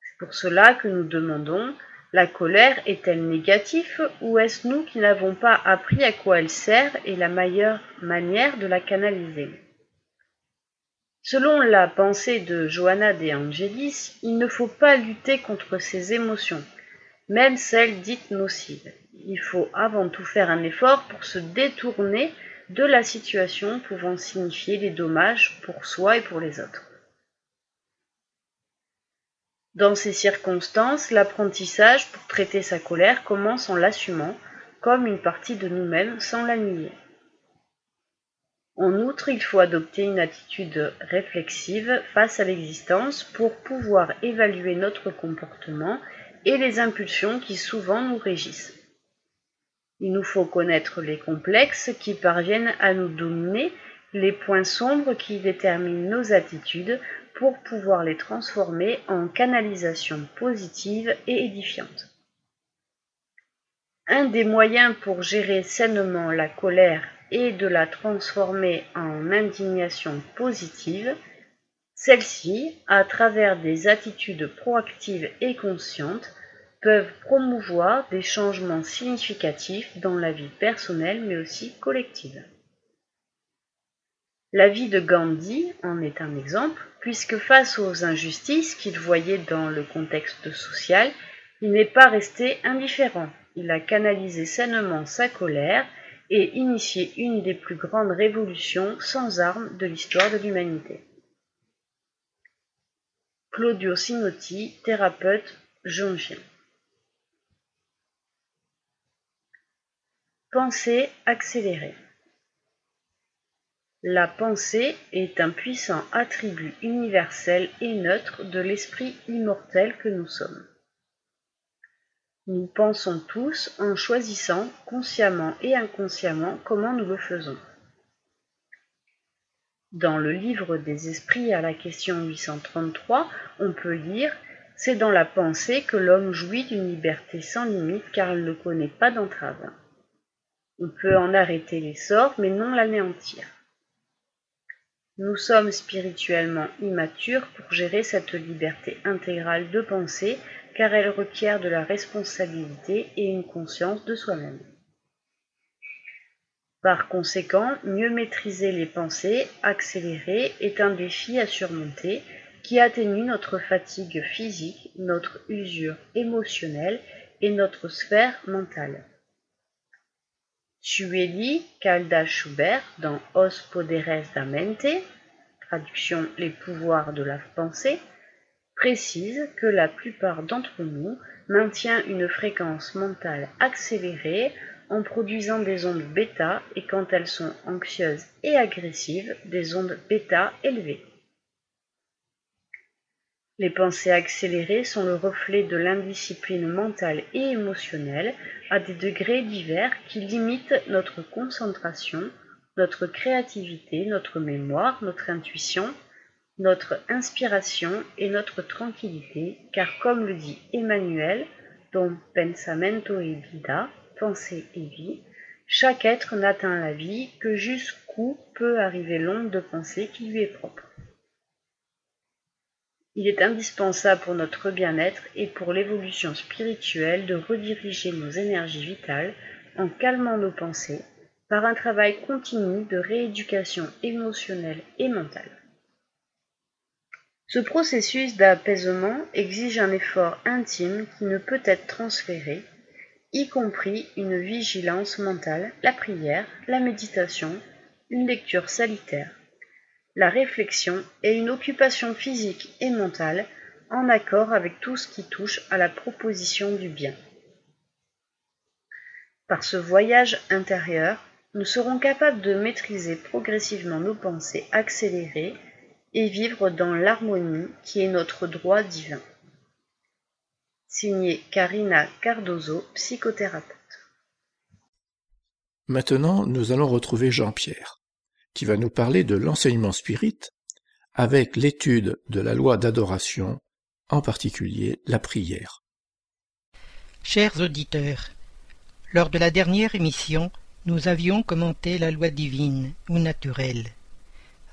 C'est pour cela que nous demandons la colère est-elle négative ou est-ce nous qui n'avons pas appris à quoi elle sert et la meilleure manière de la canaliser? Selon la pensée de Johanna de Angelis, il ne faut pas lutter contre ses émotions, même celles dites nocives. Il faut avant tout faire un effort pour se détourner de la situation pouvant signifier des dommages pour soi et pour les autres. Dans ces circonstances, l'apprentissage pour traiter sa colère commence en l'assumant comme une partie de nous-mêmes sans la nier. En outre, il faut adopter une attitude réflexive face à l'existence pour pouvoir évaluer notre comportement et les impulsions qui souvent nous régissent. Il nous faut connaître les complexes qui parviennent à nous dominer, les points sombres qui déterminent nos attitudes pour pouvoir les transformer en canalisation positive et édifiante. Un des moyens pour gérer sainement la colère et de la transformer en indignation positive, celles-ci, à travers des attitudes proactives et conscientes, peuvent promouvoir des changements significatifs dans la vie personnelle mais aussi collective. La vie de Gandhi en est un exemple, puisque face aux injustices qu'il voyait dans le contexte social, il n'est pas resté indifférent. Il a canalisé sainement sa colère et initié une des plus grandes révolutions sans armes de l'histoire de l'humanité. Claudio Sinotti, thérapeute jungien. Pensée accélérée. La pensée est un puissant attribut universel et neutre de l'esprit immortel que nous sommes. Nous pensons tous en choisissant consciemment et inconsciemment comment nous le faisons. Dans le livre des esprits à la question 833, on peut lire C'est dans la pensée que l'homme jouit d'une liberté sans limite car il ne connaît pas d'entrave. On peut en arrêter l'essor mais non l'anéantir. Nous sommes spirituellement immatures pour gérer cette liberté intégrale de pensée car elle requiert de la responsabilité et une conscience de soi-même. Par conséquent, mieux maîtriser les pensées accélérées est un défi à surmonter qui atténue notre fatigue physique, notre usure émotionnelle et notre sphère mentale. Sueli Calda Schubert dans Os Poderes da Mente, traduction Les pouvoirs de la pensée, précise que la plupart d'entre nous maintient une fréquence mentale accélérée en produisant des ondes bêta et quand elles sont anxieuses et agressives, des ondes bêta élevées. Les pensées accélérées sont le reflet de l'indiscipline mentale et émotionnelle à des degrés divers qui limitent notre concentration, notre créativité, notre mémoire, notre intuition, notre inspiration et notre tranquillité, car comme le dit Emmanuel, dont pensamento et vida, pensée et vie, chaque être n'atteint la vie que jusqu'où peut arriver l'onde de pensée qui lui est propre. Il est indispensable pour notre bien-être et pour l'évolution spirituelle de rediriger nos énergies vitales en calmant nos pensées par un travail continu de rééducation émotionnelle et mentale. Ce processus d'apaisement exige un effort intime qui ne peut être transféré, y compris une vigilance mentale, la prière, la méditation, une lecture salitaire, la réflexion et une occupation physique et mentale en accord avec tout ce qui touche à la proposition du bien. Par ce voyage intérieur, nous serons capables de maîtriser progressivement nos pensées accélérées et vivre dans l'harmonie qui est notre droit divin. Signé Karina Cardozo, psychothérapeute. Maintenant, nous allons retrouver Jean-Pierre, qui va nous parler de l'enseignement spirit avec l'étude de la loi d'adoration, en particulier la prière. Chers auditeurs, lors de la dernière émission, nous avions commenté la loi divine ou naturelle.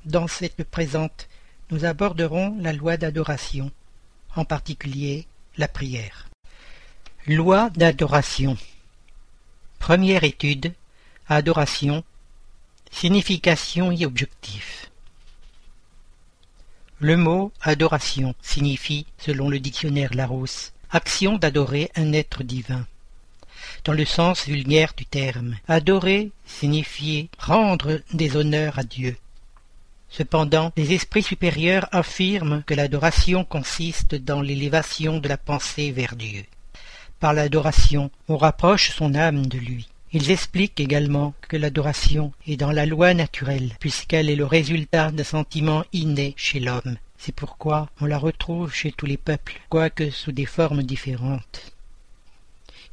Dans cette présente, nous aborderons la loi d'adoration, en particulier la prière. Loi d'adoration. Première étude. Adoration. Signification et objectif. Le mot adoration signifie, selon le dictionnaire Larousse, action d'adorer un être divin. Dans le sens vulgaire du terme, adorer signifie rendre des honneurs à Dieu. Cependant, les esprits supérieurs affirment que l'adoration consiste dans l'élévation de la pensée vers Dieu. Par l'adoration, on rapproche son âme de lui. Ils expliquent également que l'adoration est dans la loi naturelle, puisqu'elle est le résultat d'un sentiment inné chez l'homme. C'est pourquoi on la retrouve chez tous les peuples, quoique sous des formes différentes.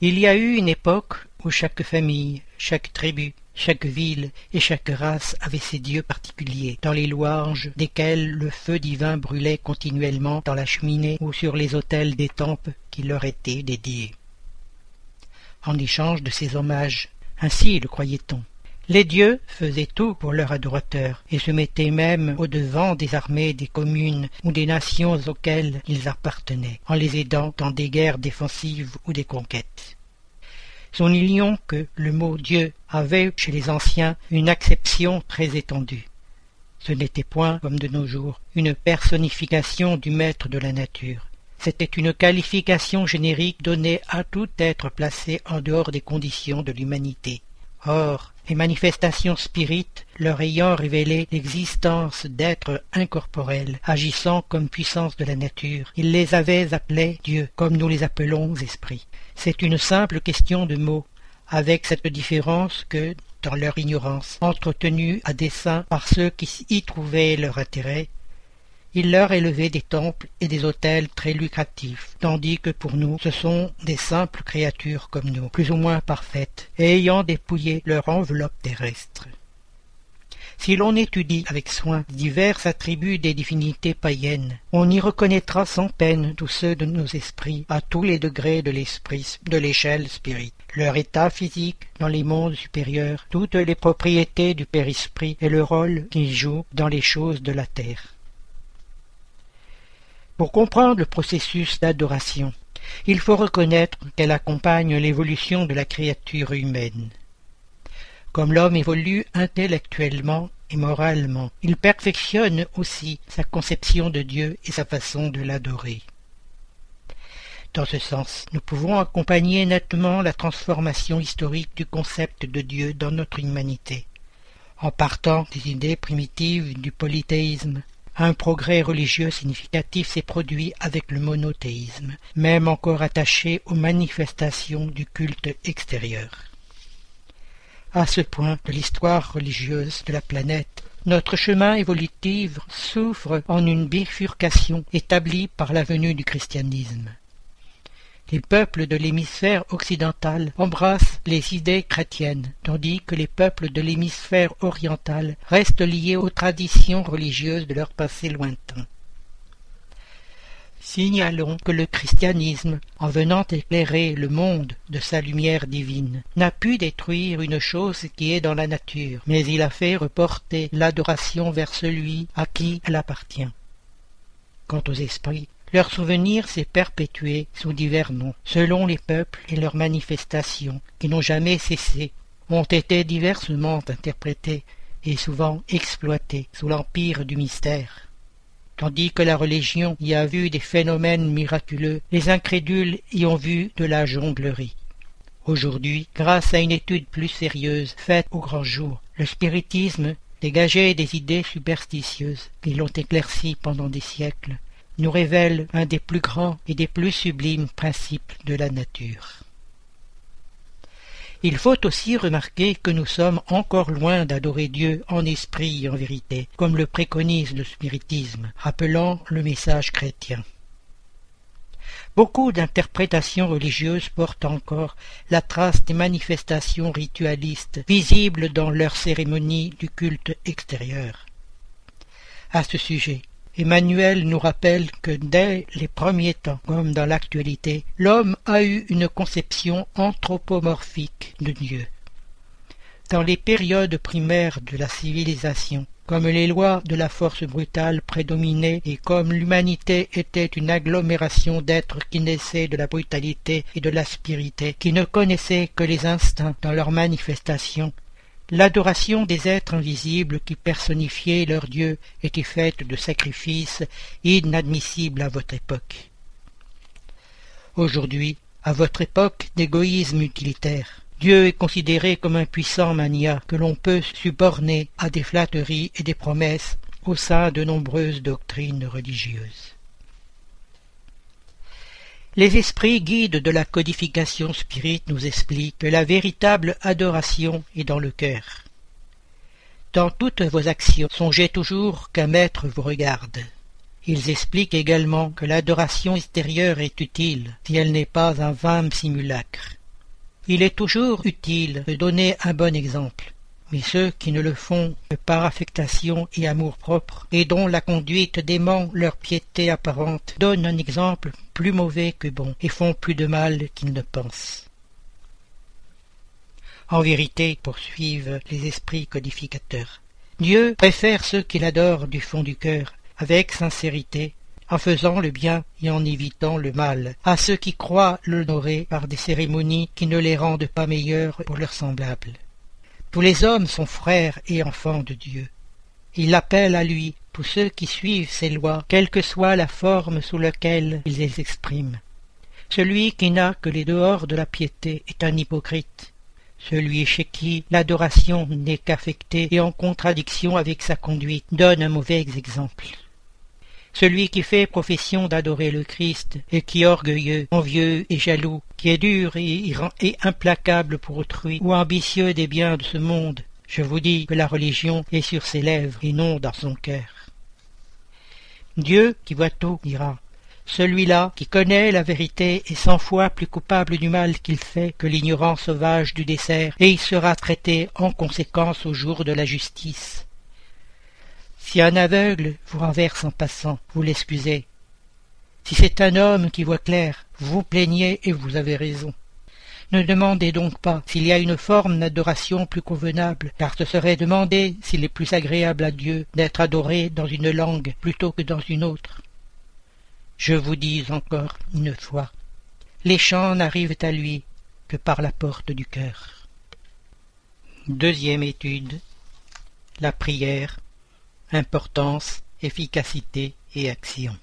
Il y a eu une époque où chaque famille, chaque tribu, chaque ville et chaque race avait ses dieux particuliers, dans les louanges desquels le feu divin brûlait continuellement dans la cheminée ou sur les autels des temples qui leur étaient dédiés. En échange de ces hommages, ainsi le croyait-on, les dieux faisaient tout pour leurs adorateurs et se mettaient même au-devant des armées des communes ou des nations auxquelles ils appartenaient, en les aidant dans des guerres défensives ou des conquêtes. Son que le mot Dieu avait chez les anciens une acception très étendue. Ce n'était point, comme de nos jours, une personnification du maître de la nature. C'était une qualification générique donnée à tout être placé en dehors des conditions de l'humanité. Or, les manifestations spirites leur ayant révélé l'existence d'êtres incorporels agissant comme puissance de la nature, ils les avaient appelés Dieu, comme nous les appelons esprits. C'est une simple question de mots, avec cette différence que, dans leur ignorance, entretenue à dessein par ceux qui y trouvaient leur intérêt, il leur élevait des temples et des autels très lucratifs, tandis que pour nous ce sont des simples créatures comme nous, plus ou moins parfaites, et ayant dépouillé leur enveloppe terrestre. Si l'on étudie avec soin divers attributs des divinités païennes, on y reconnaîtra sans peine tous ceux de nos esprits à tous les degrés de l'esprit, de l'échelle spirit, leur état physique dans les mondes supérieurs, toutes les propriétés du père-esprit et le rôle qu'il joue dans les choses de la terre. Pour comprendre le processus d'adoration, il faut reconnaître qu'elle accompagne l'évolution de la créature humaine. Comme l'homme évolue intellectuellement et moralement, il perfectionne aussi sa conception de Dieu et sa façon de l'adorer. Dans ce sens, nous pouvons accompagner nettement la transformation historique du concept de Dieu dans notre humanité, en partant des idées primitives du polythéisme. Un progrès religieux significatif s'est produit avec le monothéisme, même encore attaché aux manifestations du culte extérieur à ce point de l'histoire religieuse de la planète. Notre chemin évolutif souffre en une bifurcation établie par la venue du christianisme. Les peuples de l'hémisphère occidental embrassent les idées chrétiennes, tandis que les peuples de l'hémisphère oriental restent liés aux traditions religieuses de leur passé lointain. Signalons que le christianisme, en venant éclairer le monde de sa lumière divine, n'a pu détruire une chose qui est dans la nature, mais il a fait reporter l'adoration vers celui à qui elle appartient. Quant aux esprits, leur souvenir s'est perpétué sous divers noms, selon les peuples et leurs manifestations, qui n'ont jamais cessé, ont été diversement interprétés et souvent exploités sous l'empire du mystère. Tandis que la religion y a vu des phénomènes miraculeux, les incrédules y ont vu de la jonglerie. Aujourd'hui, grâce à une étude plus sérieuse faite au grand jour, le spiritisme, dégagé des idées superstitieuses qui l'ont éclairci pendant des siècles, nous révèle un des plus grands et des plus sublimes principes de la nature. Il faut aussi remarquer que nous sommes encore loin d'adorer Dieu en esprit et en vérité, comme le préconise le spiritisme, rappelant le message chrétien. Beaucoup d'interprétations religieuses portent encore la trace des manifestations ritualistes visibles dans leurs cérémonies du culte extérieur. À ce sujet, Emmanuel nous rappelle que dès les premiers temps, comme dans l'actualité, l'homme a eu une conception anthropomorphique de Dieu. Dans les périodes primaires de la civilisation, comme les lois de la force brutale prédominaient et comme l'humanité était une agglomération d'êtres qui naissaient de la brutalité et de l'aspérité, qui ne connaissaient que les instincts dans leurs manifestations, L'adoration des êtres invisibles qui personnifiaient leur Dieu était faite de sacrifices inadmissibles à votre époque. Aujourd'hui, à votre époque d'égoïsme utilitaire, Dieu est considéré comme un puissant mania que l'on peut suborner à des flatteries et des promesses au sein de nombreuses doctrines religieuses. Les esprits guides de la codification spirite nous expliquent que la véritable adoration est dans le cœur. Dans toutes vos actions, songez toujours qu'un maître vous regarde. Ils expliquent également que l'adoration extérieure est utile si elle n'est pas un vain simulacre. Il est toujours utile de donner un bon exemple, mais ceux qui ne le font que par affectation et amour-propre, et dont la conduite dément leur piété apparente, donnent un exemple plus mauvais que bon, et font plus de mal qu'ils ne pensent. En vérité, poursuivent les esprits codificateurs, Dieu préfère ceux qu'il adore du fond du cœur, avec sincérité, en faisant le bien et en évitant le mal, à ceux qui croient l'honorer par des cérémonies qui ne les rendent pas meilleurs pour leurs semblables. Tous les hommes sont frères et enfants de Dieu. Il appelle à lui tous ceux qui suivent ses lois, quelle que soit la forme sous laquelle ils les expriment. Celui qui n'a que les dehors de la piété est un hypocrite. Celui chez qui l'adoration n'est qu'affectée et en contradiction avec sa conduite donne un mauvais exemple. Celui qui fait profession d'adorer le Christ et qui orgueilleux, envieux et jaloux, qui est dur et, et implacable pour autrui, ou ambitieux des biens de ce monde, je vous dis que la religion est sur ses lèvres et non dans son cœur. Dieu, qui voit tout, dira celui-là qui connaît la vérité est cent fois plus coupable du mal qu'il fait que l'ignorant sauvage du dessert, et il sera traité en conséquence au jour de la justice. Si un aveugle vous renverse en passant, vous l'excusez. Si c'est un homme qui voit clair, vous plaignez et vous avez raison. Ne demandez donc pas s'il y a une forme d'adoration plus convenable, car ce serait demander s'il est plus agréable à Dieu d'être adoré dans une langue plutôt que dans une autre. Je vous dis encore une fois, les chants n'arrivent à lui que par la porte du cœur. Deuxième étude. La prière importance, efficacité et action.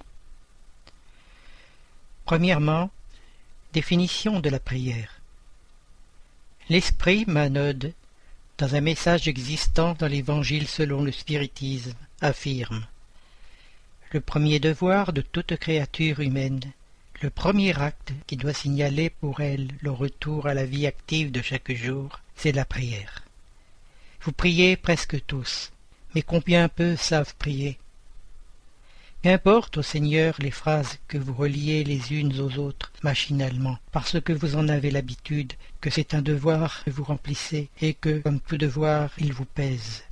Premièrement, définition de la prière. L'esprit Manode, dans un message existant dans l'Évangile selon le spiritisme, affirme Le premier devoir de toute créature humaine, le premier acte qui doit signaler pour elle le retour à la vie active de chaque jour, c'est la prière. Vous priez presque tous, mais combien peu savent prier Qu'importe au Seigneur les phrases que vous reliez les unes aux autres machinalement, parce que vous en avez l'habitude, que c'est un devoir que vous remplissez, et que, comme tout devoir, il vous pèse.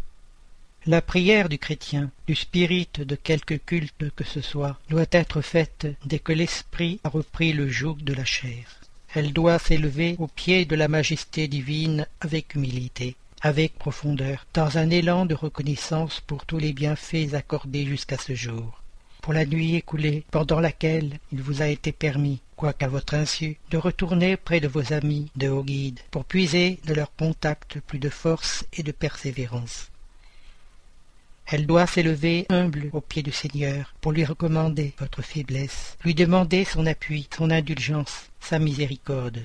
La prière du chrétien, du spirit de quelque culte que ce soit, doit être faite dès que l'esprit a repris le joug de la chair. Elle doit s'élever au pied de la majesté divine avec humilité, avec profondeur, dans un élan de reconnaissance pour tous les bienfaits accordés jusqu'à ce jour, pour la nuit écoulée, pendant laquelle il vous a été permis, quoiqu'à votre insu, de retourner près de vos amis de haut guide, pour puiser de leur contact plus de force et de persévérance. Elle doit s'élever humble au pied du Seigneur pour lui recommander votre faiblesse, lui demander son appui, son indulgence, sa miséricorde,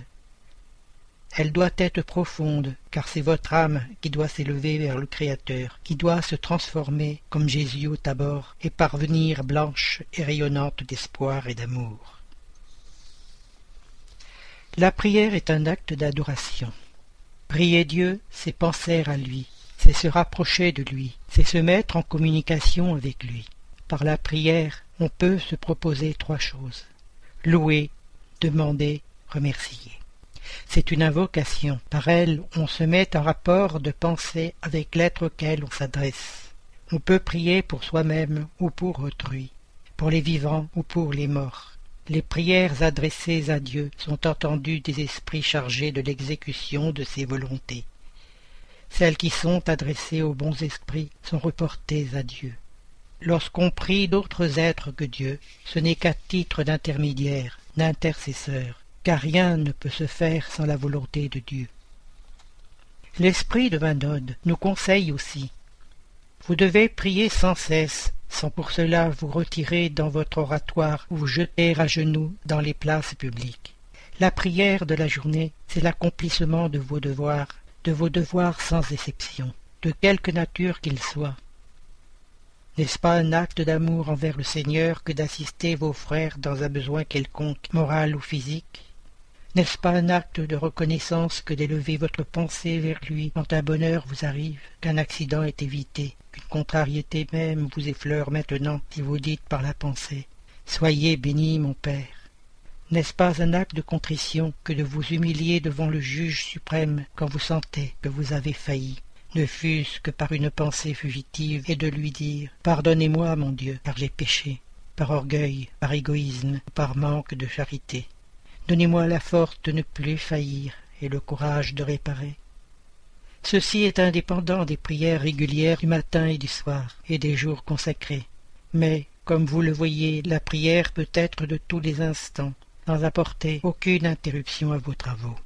elle doit être profonde, car c'est votre âme qui doit s'élever vers le Créateur, qui doit se transformer comme Jésus au tabord et parvenir blanche et rayonnante d'espoir et d'amour. La prière est un acte d'adoration. Prier Dieu, c'est penser à lui, c'est se rapprocher de lui, c'est se mettre en communication avec lui. Par la prière, on peut se proposer trois choses louer, demander, remercier. C'est une invocation. Par elle, on se met en rapport de pensée avec l'être auquel on s'adresse. On peut prier pour soi-même ou pour autrui, pour les vivants ou pour les morts. Les prières adressées à Dieu sont entendues des esprits chargés de l'exécution de ses volontés. Celles qui sont adressées aux bons esprits sont reportées à Dieu. Lorsqu'on prie d'autres êtres que Dieu, ce n'est qu'à titre d'intermédiaire, d'intercesseur car rien ne peut se faire sans la volonté de Dieu. L'esprit de Vanode nous conseille aussi. Vous devez prier sans cesse, sans pour cela vous retirer dans votre oratoire ou vous jeter à genoux dans les places publiques. La prière de la journée, c'est l'accomplissement de vos devoirs, de vos devoirs sans exception, de quelque nature qu'ils soient. N'est-ce pas un acte d'amour envers le Seigneur que d'assister vos frères dans un besoin quelconque, moral ou physique? N'est-ce pas un acte de reconnaissance que d'élever votre pensée vers lui quand un bonheur vous arrive, qu'un accident est évité, qu'une contrariété même vous effleure maintenant si vous dites par la pensée Soyez béni, mon Père N'est-ce pas un acte de contrition que de vous humilier devant le juge suprême quand vous sentez que vous avez failli? Ne fût-ce que par une pensée fugitive, et de lui dire Pardonnez-moi, mon Dieu, car j'ai péché, par orgueil, par égoïsme, par manque de charité. Donnez-moi la force de ne plus faillir et le courage de réparer. Ceci est indépendant des prières régulières du matin et du soir, et des jours consacrés. Mais, comme vous le voyez, la prière peut être de tous les instants, sans apporter aucune interruption à vos travaux.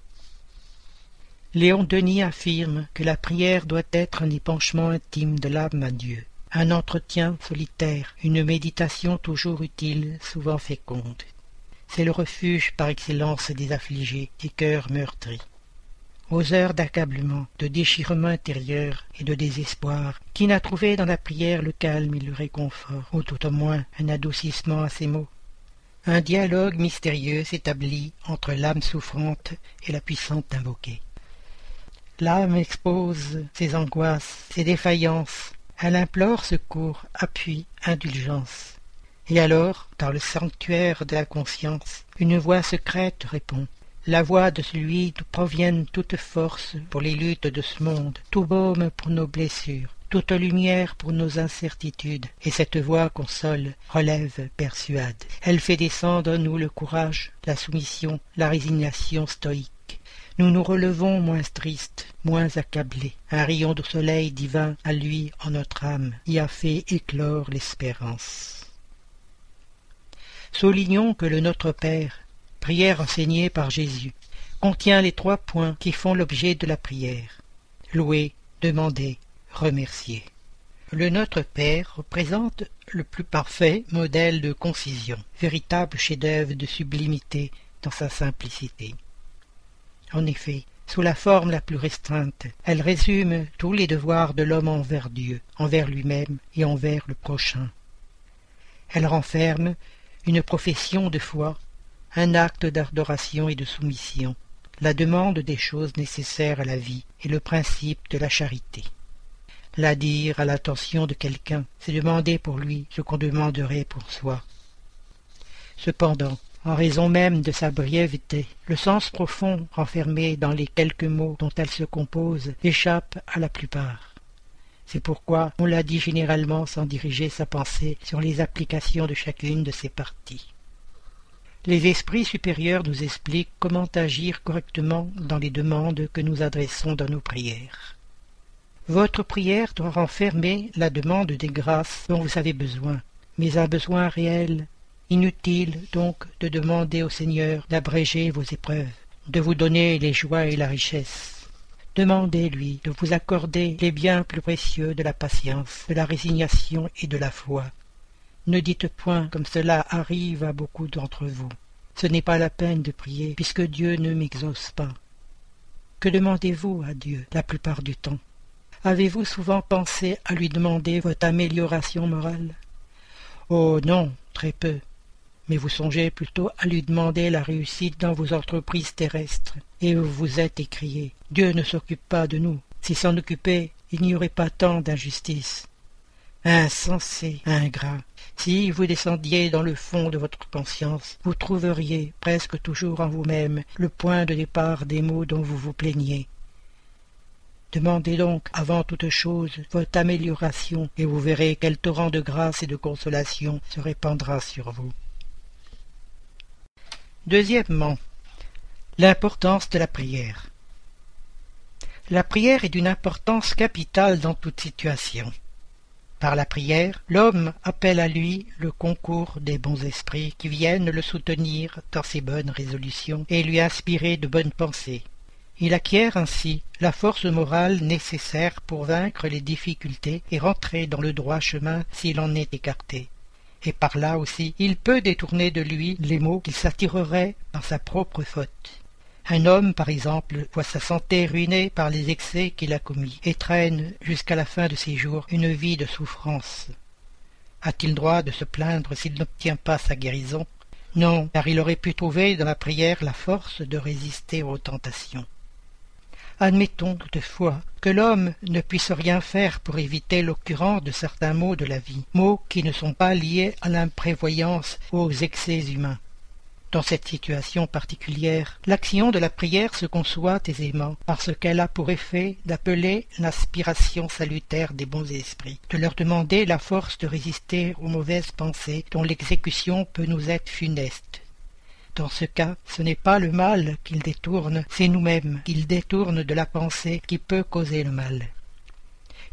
Léon Denis affirme que la prière doit être un épanchement intime de l'âme à Dieu, un entretien solitaire, une méditation toujours utile, souvent féconde. C'est le refuge par excellence des affligés, des cœurs meurtris. Aux heures d'accablement, de déchirement intérieur et de désespoir, qui n'a trouvé dans la prière le calme et le réconfort, ou tout au moins un adoucissement à ses mots Un dialogue mystérieux s'établit entre l'âme souffrante et la puissante invoquée. L'âme expose ses angoisses, ses défaillances. Elle implore secours, appui, indulgence. Et alors, dans le sanctuaire de la conscience, une voix secrète répond. La voix de celui d'où proviennent toute force pour les luttes de ce monde, tout baume pour nos blessures, toute lumière pour nos incertitudes, et cette voix console, relève, persuade. Elle fait descendre en nous le courage, la soumission, la résignation stoïque nous nous relevons moins tristes, moins accablés. Un rayon de soleil divin à lui en notre âme y a fait éclore l'espérance. Soulignons que le Notre Père, prière enseignée par Jésus, contient les trois points qui font l'objet de la prière. Louer, demander, remercier. Le Notre Père représente le plus parfait modèle de concision, véritable chef-d'œuvre de sublimité dans sa simplicité. En effet, sous la forme la plus restreinte, elle résume tous les devoirs de l'homme envers Dieu, envers lui-même et envers le prochain. Elle renferme une profession de foi, un acte d'adoration et de soumission, la demande des choses nécessaires à la vie et le principe de la charité. La dire à l'attention de quelqu'un, c'est demander pour lui ce qu'on demanderait pour soi. Cependant, en raison même de sa brièveté. Le sens profond renfermé dans les quelques mots dont elle se compose échappe à la plupart. C'est pourquoi on l'a dit généralement sans diriger sa pensée sur les applications de chacune de ces parties. Les esprits supérieurs nous expliquent comment agir correctement dans les demandes que nous adressons dans nos prières. Votre prière doit renfermer la demande des grâces dont vous avez besoin, mais un besoin réel Inutile donc de demander au Seigneur d'abréger vos épreuves, de vous donner les joies et la richesse. Demandez-lui de vous accorder les biens plus précieux de la patience, de la résignation et de la foi. Ne dites point comme cela arrive à beaucoup d'entre vous. Ce n'est pas la peine de prier, puisque Dieu ne m'exauce pas. Que demandez-vous à Dieu la plupart du temps? Avez-vous souvent pensé à lui demander votre amélioration morale? Oh non, très peu mais vous songez plutôt à lui demander la réussite dans vos entreprises terrestres, et vous vous êtes écrié Dieu ne s'occupe pas de nous. S'il s'en occupait, il n'y aurait pas tant d'injustice. Insensé, ingrat, si vous descendiez dans le fond de votre conscience, vous trouveriez presque toujours en vous-même le point de départ des maux dont vous vous plaignez. Demandez donc avant toute chose votre amélioration, et vous verrez quel torrent de grâce et de consolation se répandra sur vous. Deuxièmement, l'importance de la prière. La prière est d'une importance capitale dans toute situation. Par la prière, l'homme appelle à lui le concours des bons esprits qui viennent le soutenir dans ses bonnes résolutions et lui inspirer de bonnes pensées. Il acquiert ainsi la force morale nécessaire pour vaincre les difficultés et rentrer dans le droit chemin s'il en est écarté. Et par là aussi il peut détourner de lui les maux qu'il s'attirerait par sa propre faute. Un homme, par exemple, voit sa santé ruinée par les excès qu'il a commis et traîne jusqu'à la fin de ses jours une vie de souffrance. A-t-il droit de se plaindre s'il n'obtient pas sa guérison? Non, car il aurait pu trouver dans la prière la force de résister aux tentations. Admettons toutefois que l'homme ne puisse rien faire pour éviter l'occurrence de certains maux de la vie, maux qui ne sont pas liés à l'imprévoyance ou aux excès humains. Dans cette situation particulière, l'action de la prière se conçoit aisément parce qu'elle a pour effet d'appeler l'aspiration salutaire des bons esprits, de leur demander la force de résister aux mauvaises pensées dont l'exécution peut nous être funeste. Dans ce cas, ce n'est pas le mal qu'il détourne, c'est nous-mêmes qu'il détourne de la pensée qui peut causer le mal.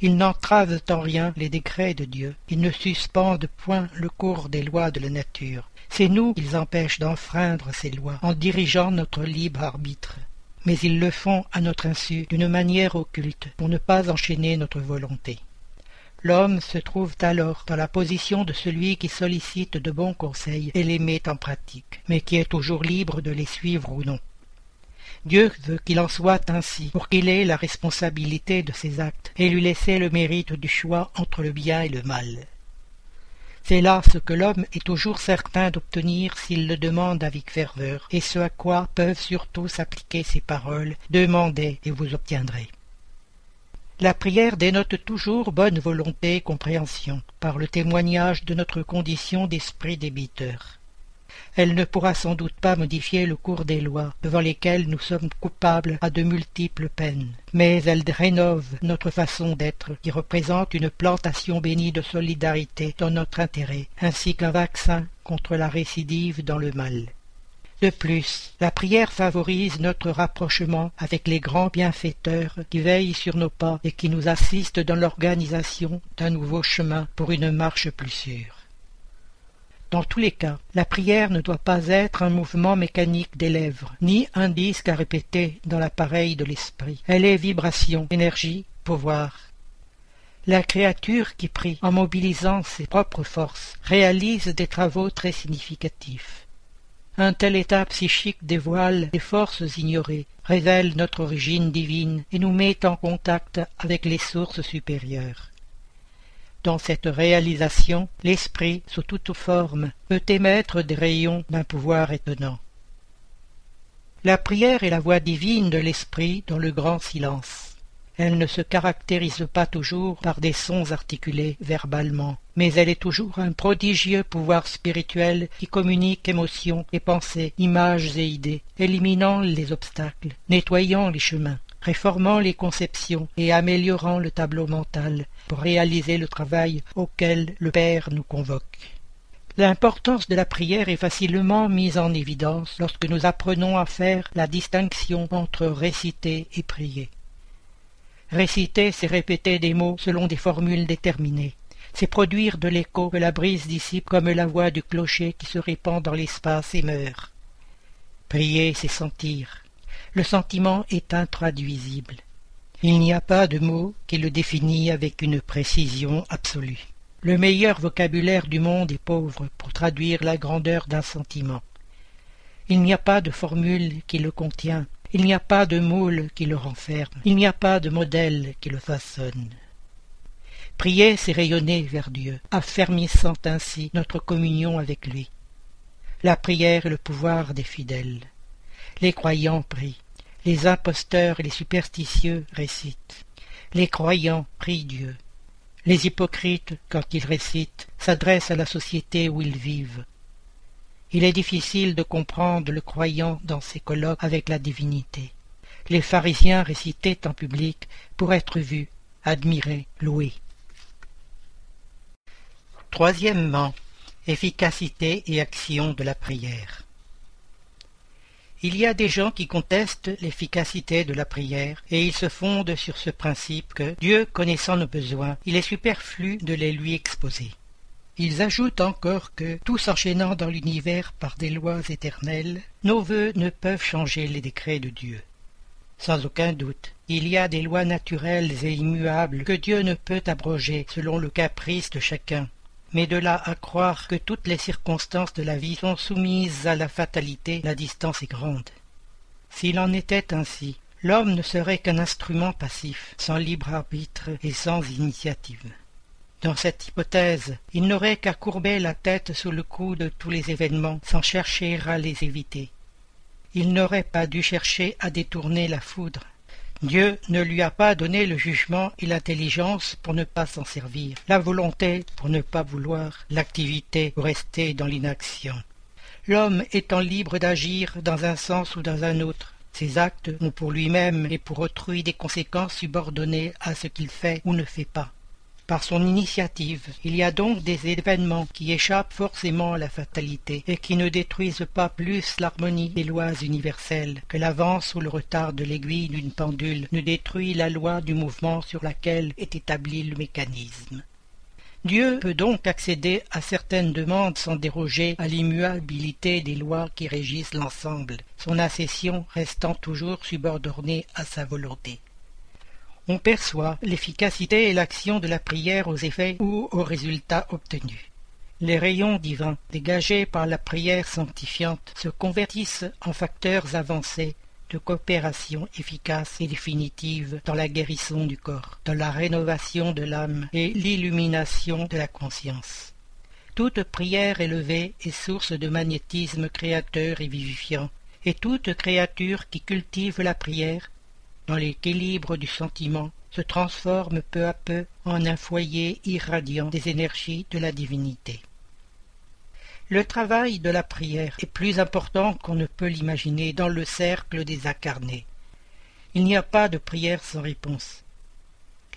Ils n'entravent en rien les décrets de Dieu, ils ne suspendent point le cours des lois de la nature. C'est nous qu'ils empêchent d'enfreindre ces lois en dirigeant notre libre arbitre. Mais ils le font à notre insu d'une manière occulte pour ne pas enchaîner notre volonté l'homme se trouve alors dans la position de celui qui sollicite de bons conseils et les met en pratique, mais qui est toujours libre de les suivre ou non. Dieu veut qu'il en soit ainsi, pour qu'il ait la responsabilité de ses actes et lui laisser le mérite du choix entre le bien et le mal. C'est là ce que l'homme est toujours certain d'obtenir s'il le demande avec ferveur, et ce à quoi peuvent surtout s'appliquer ces paroles Demandez et vous obtiendrez. La prière dénote toujours bonne volonté et compréhension, par le témoignage de notre condition d'esprit débiteur. Elle ne pourra sans doute pas modifier le cours des lois, devant lesquelles nous sommes coupables à de multiples peines, mais elle rénove notre façon d'être, qui représente une plantation bénie de solidarité dans notre intérêt, ainsi qu'un vaccin contre la récidive dans le mal. De plus, la prière favorise notre rapprochement avec les grands bienfaiteurs qui veillent sur nos pas et qui nous assistent dans l'organisation d'un nouveau chemin pour une marche plus sûre. Dans tous les cas, la prière ne doit pas être un mouvement mécanique des lèvres, ni un disque à répéter dans l'appareil de l'esprit. Elle est vibration, énergie, pouvoir. La créature qui prie en mobilisant ses propres forces réalise des travaux très significatifs. Un tel état psychique dévoile des forces ignorées, révèle notre origine divine et nous met en contact avec les sources supérieures. Dans cette réalisation, l'esprit, sous toute forme, peut émettre des rayons d'un pouvoir étonnant. La prière est la voix divine de l'esprit dans le grand silence. Elle ne se caractérise pas toujours par des sons articulés verbalement, mais elle est toujours un prodigieux pouvoir spirituel qui communique émotions et pensées, images et idées, éliminant les obstacles, nettoyant les chemins, réformant les conceptions et améliorant le tableau mental pour réaliser le travail auquel le Père nous convoque. L'importance de la prière est facilement mise en évidence lorsque nous apprenons à faire la distinction entre réciter et prier. Réciter, c'est répéter des mots selon des formules déterminées. C'est produire de l'écho que la brise dissipe comme la voix du clocher qui se répand dans l'espace et meurt. Prier, c'est sentir. Le sentiment est intraduisible. Il n'y a pas de mot qui le définit avec une précision absolue. Le meilleur vocabulaire du monde est pauvre pour traduire la grandeur d'un sentiment. Il n'y a pas de formule qui le contient, il n'y a pas de moule qui le renferme, il n'y a pas de modèle qui le façonne. Prier, c'est rayonner vers Dieu, affermissant ainsi notre communion avec lui. La prière est le pouvoir des fidèles. Les croyants prient, les imposteurs et les superstitieux récitent. Les croyants prient Dieu. Les hypocrites, quand ils récitent, s'adressent à la société où ils vivent, il est difficile de comprendre le croyant dans ses colloques avec la divinité. Les pharisiens récitaient en public pour être vus, admirés, loués. Troisièmement, efficacité et action de la prière. Il y a des gens qui contestent l'efficacité de la prière, et ils se fondent sur ce principe que, Dieu connaissant nos besoins, il est superflu de les lui exposer. Ils ajoutent encore que, tout s'enchaînant dans l'univers par des lois éternelles, nos vœux ne peuvent changer les décrets de Dieu. Sans aucun doute, il y a des lois naturelles et immuables que Dieu ne peut abroger selon le caprice de chacun. Mais de là à croire que toutes les circonstances de la vie sont soumises à la fatalité, la distance est grande. S'il en était ainsi, l'homme ne serait qu'un instrument passif, sans libre arbitre et sans initiative. Dans cette hypothèse, il n'aurait qu'à courber la tête sous le coup de tous les événements sans chercher à les éviter. Il n'aurait pas dû chercher à détourner la foudre. Dieu ne lui a pas donné le jugement et l'intelligence pour ne pas s'en servir, la volonté pour ne pas vouloir, l'activité pour rester dans l'inaction. L'homme étant libre d'agir dans un sens ou dans un autre, ses actes ont pour lui-même et pour autrui des conséquences subordonnées à ce qu'il fait ou ne fait pas par son initiative. Il y a donc des événements qui échappent forcément à la fatalité et qui ne détruisent pas plus l'harmonie des lois universelles que l'avance ou le retard de l'aiguille d'une pendule ne détruit la loi du mouvement sur laquelle est établi le mécanisme. Dieu peut donc accéder à certaines demandes sans déroger à l'immuabilité des lois qui régissent l'ensemble, son accession restant toujours subordonnée à sa volonté on perçoit l'efficacité et l'action de la prière aux effets ou aux résultats obtenus. Les rayons divins dégagés par la prière sanctifiante se convertissent en facteurs avancés de coopération efficace et définitive dans la guérison du corps, dans la rénovation de l'âme et l'illumination de la conscience. Toute prière élevée est source de magnétisme créateur et vivifiant, et toute créature qui cultive la prière dans l'équilibre du sentiment, se transforme peu à peu en un foyer irradiant des énergies de la divinité. Le travail de la prière est plus important qu'on ne peut l'imaginer dans le cercle des incarnés. Il n'y a pas de prière sans réponse.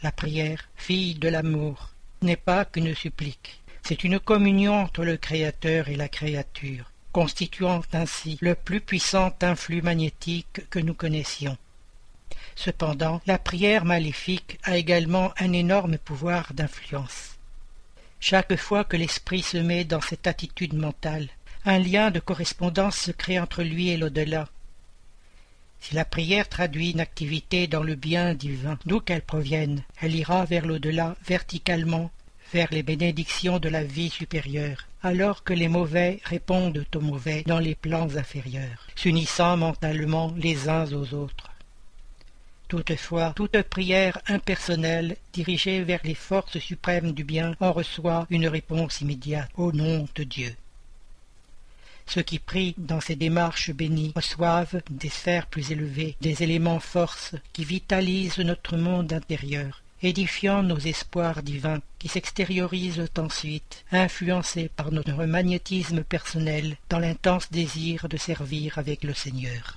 La prière, fille de l'amour, n'est pas qu'une supplique. C'est une communion entre le Créateur et la créature, constituant ainsi le plus puissant influx magnétique que nous connaissions. Cependant, la prière maléfique a également un énorme pouvoir d'influence. Chaque fois que l'esprit se met dans cette attitude mentale, un lien de correspondance se crée entre lui et l'au-delà. Si la prière traduit une activité dans le bien divin, d'où qu'elle provienne, elle ira vers l'au-delà verticalement, vers les bénédictions de la vie supérieure, alors que les mauvais répondent aux mauvais dans les plans inférieurs, s'unissant mentalement les uns aux autres. Toutefois, toute prière impersonnelle dirigée vers les forces suprêmes du bien en reçoit une réponse immédiate au nom de Dieu. Ceux qui prient dans ces démarches bénies reçoivent des sphères plus élevées, des éléments force qui vitalisent notre monde intérieur, édifiant nos espoirs divins qui s'extériorisent ensuite, influencés par notre magnétisme personnel dans l'intense désir de servir avec le Seigneur.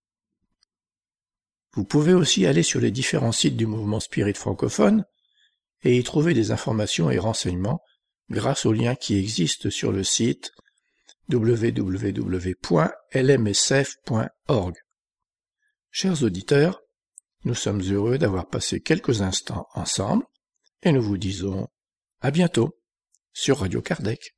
Vous pouvez aussi aller sur les différents sites du mouvement spirit francophone et y trouver des informations et renseignements grâce aux liens qui existent sur le site www.lmsf.org. Chers auditeurs, nous sommes heureux d'avoir passé quelques instants ensemble et nous vous disons à bientôt sur Radio Kardec.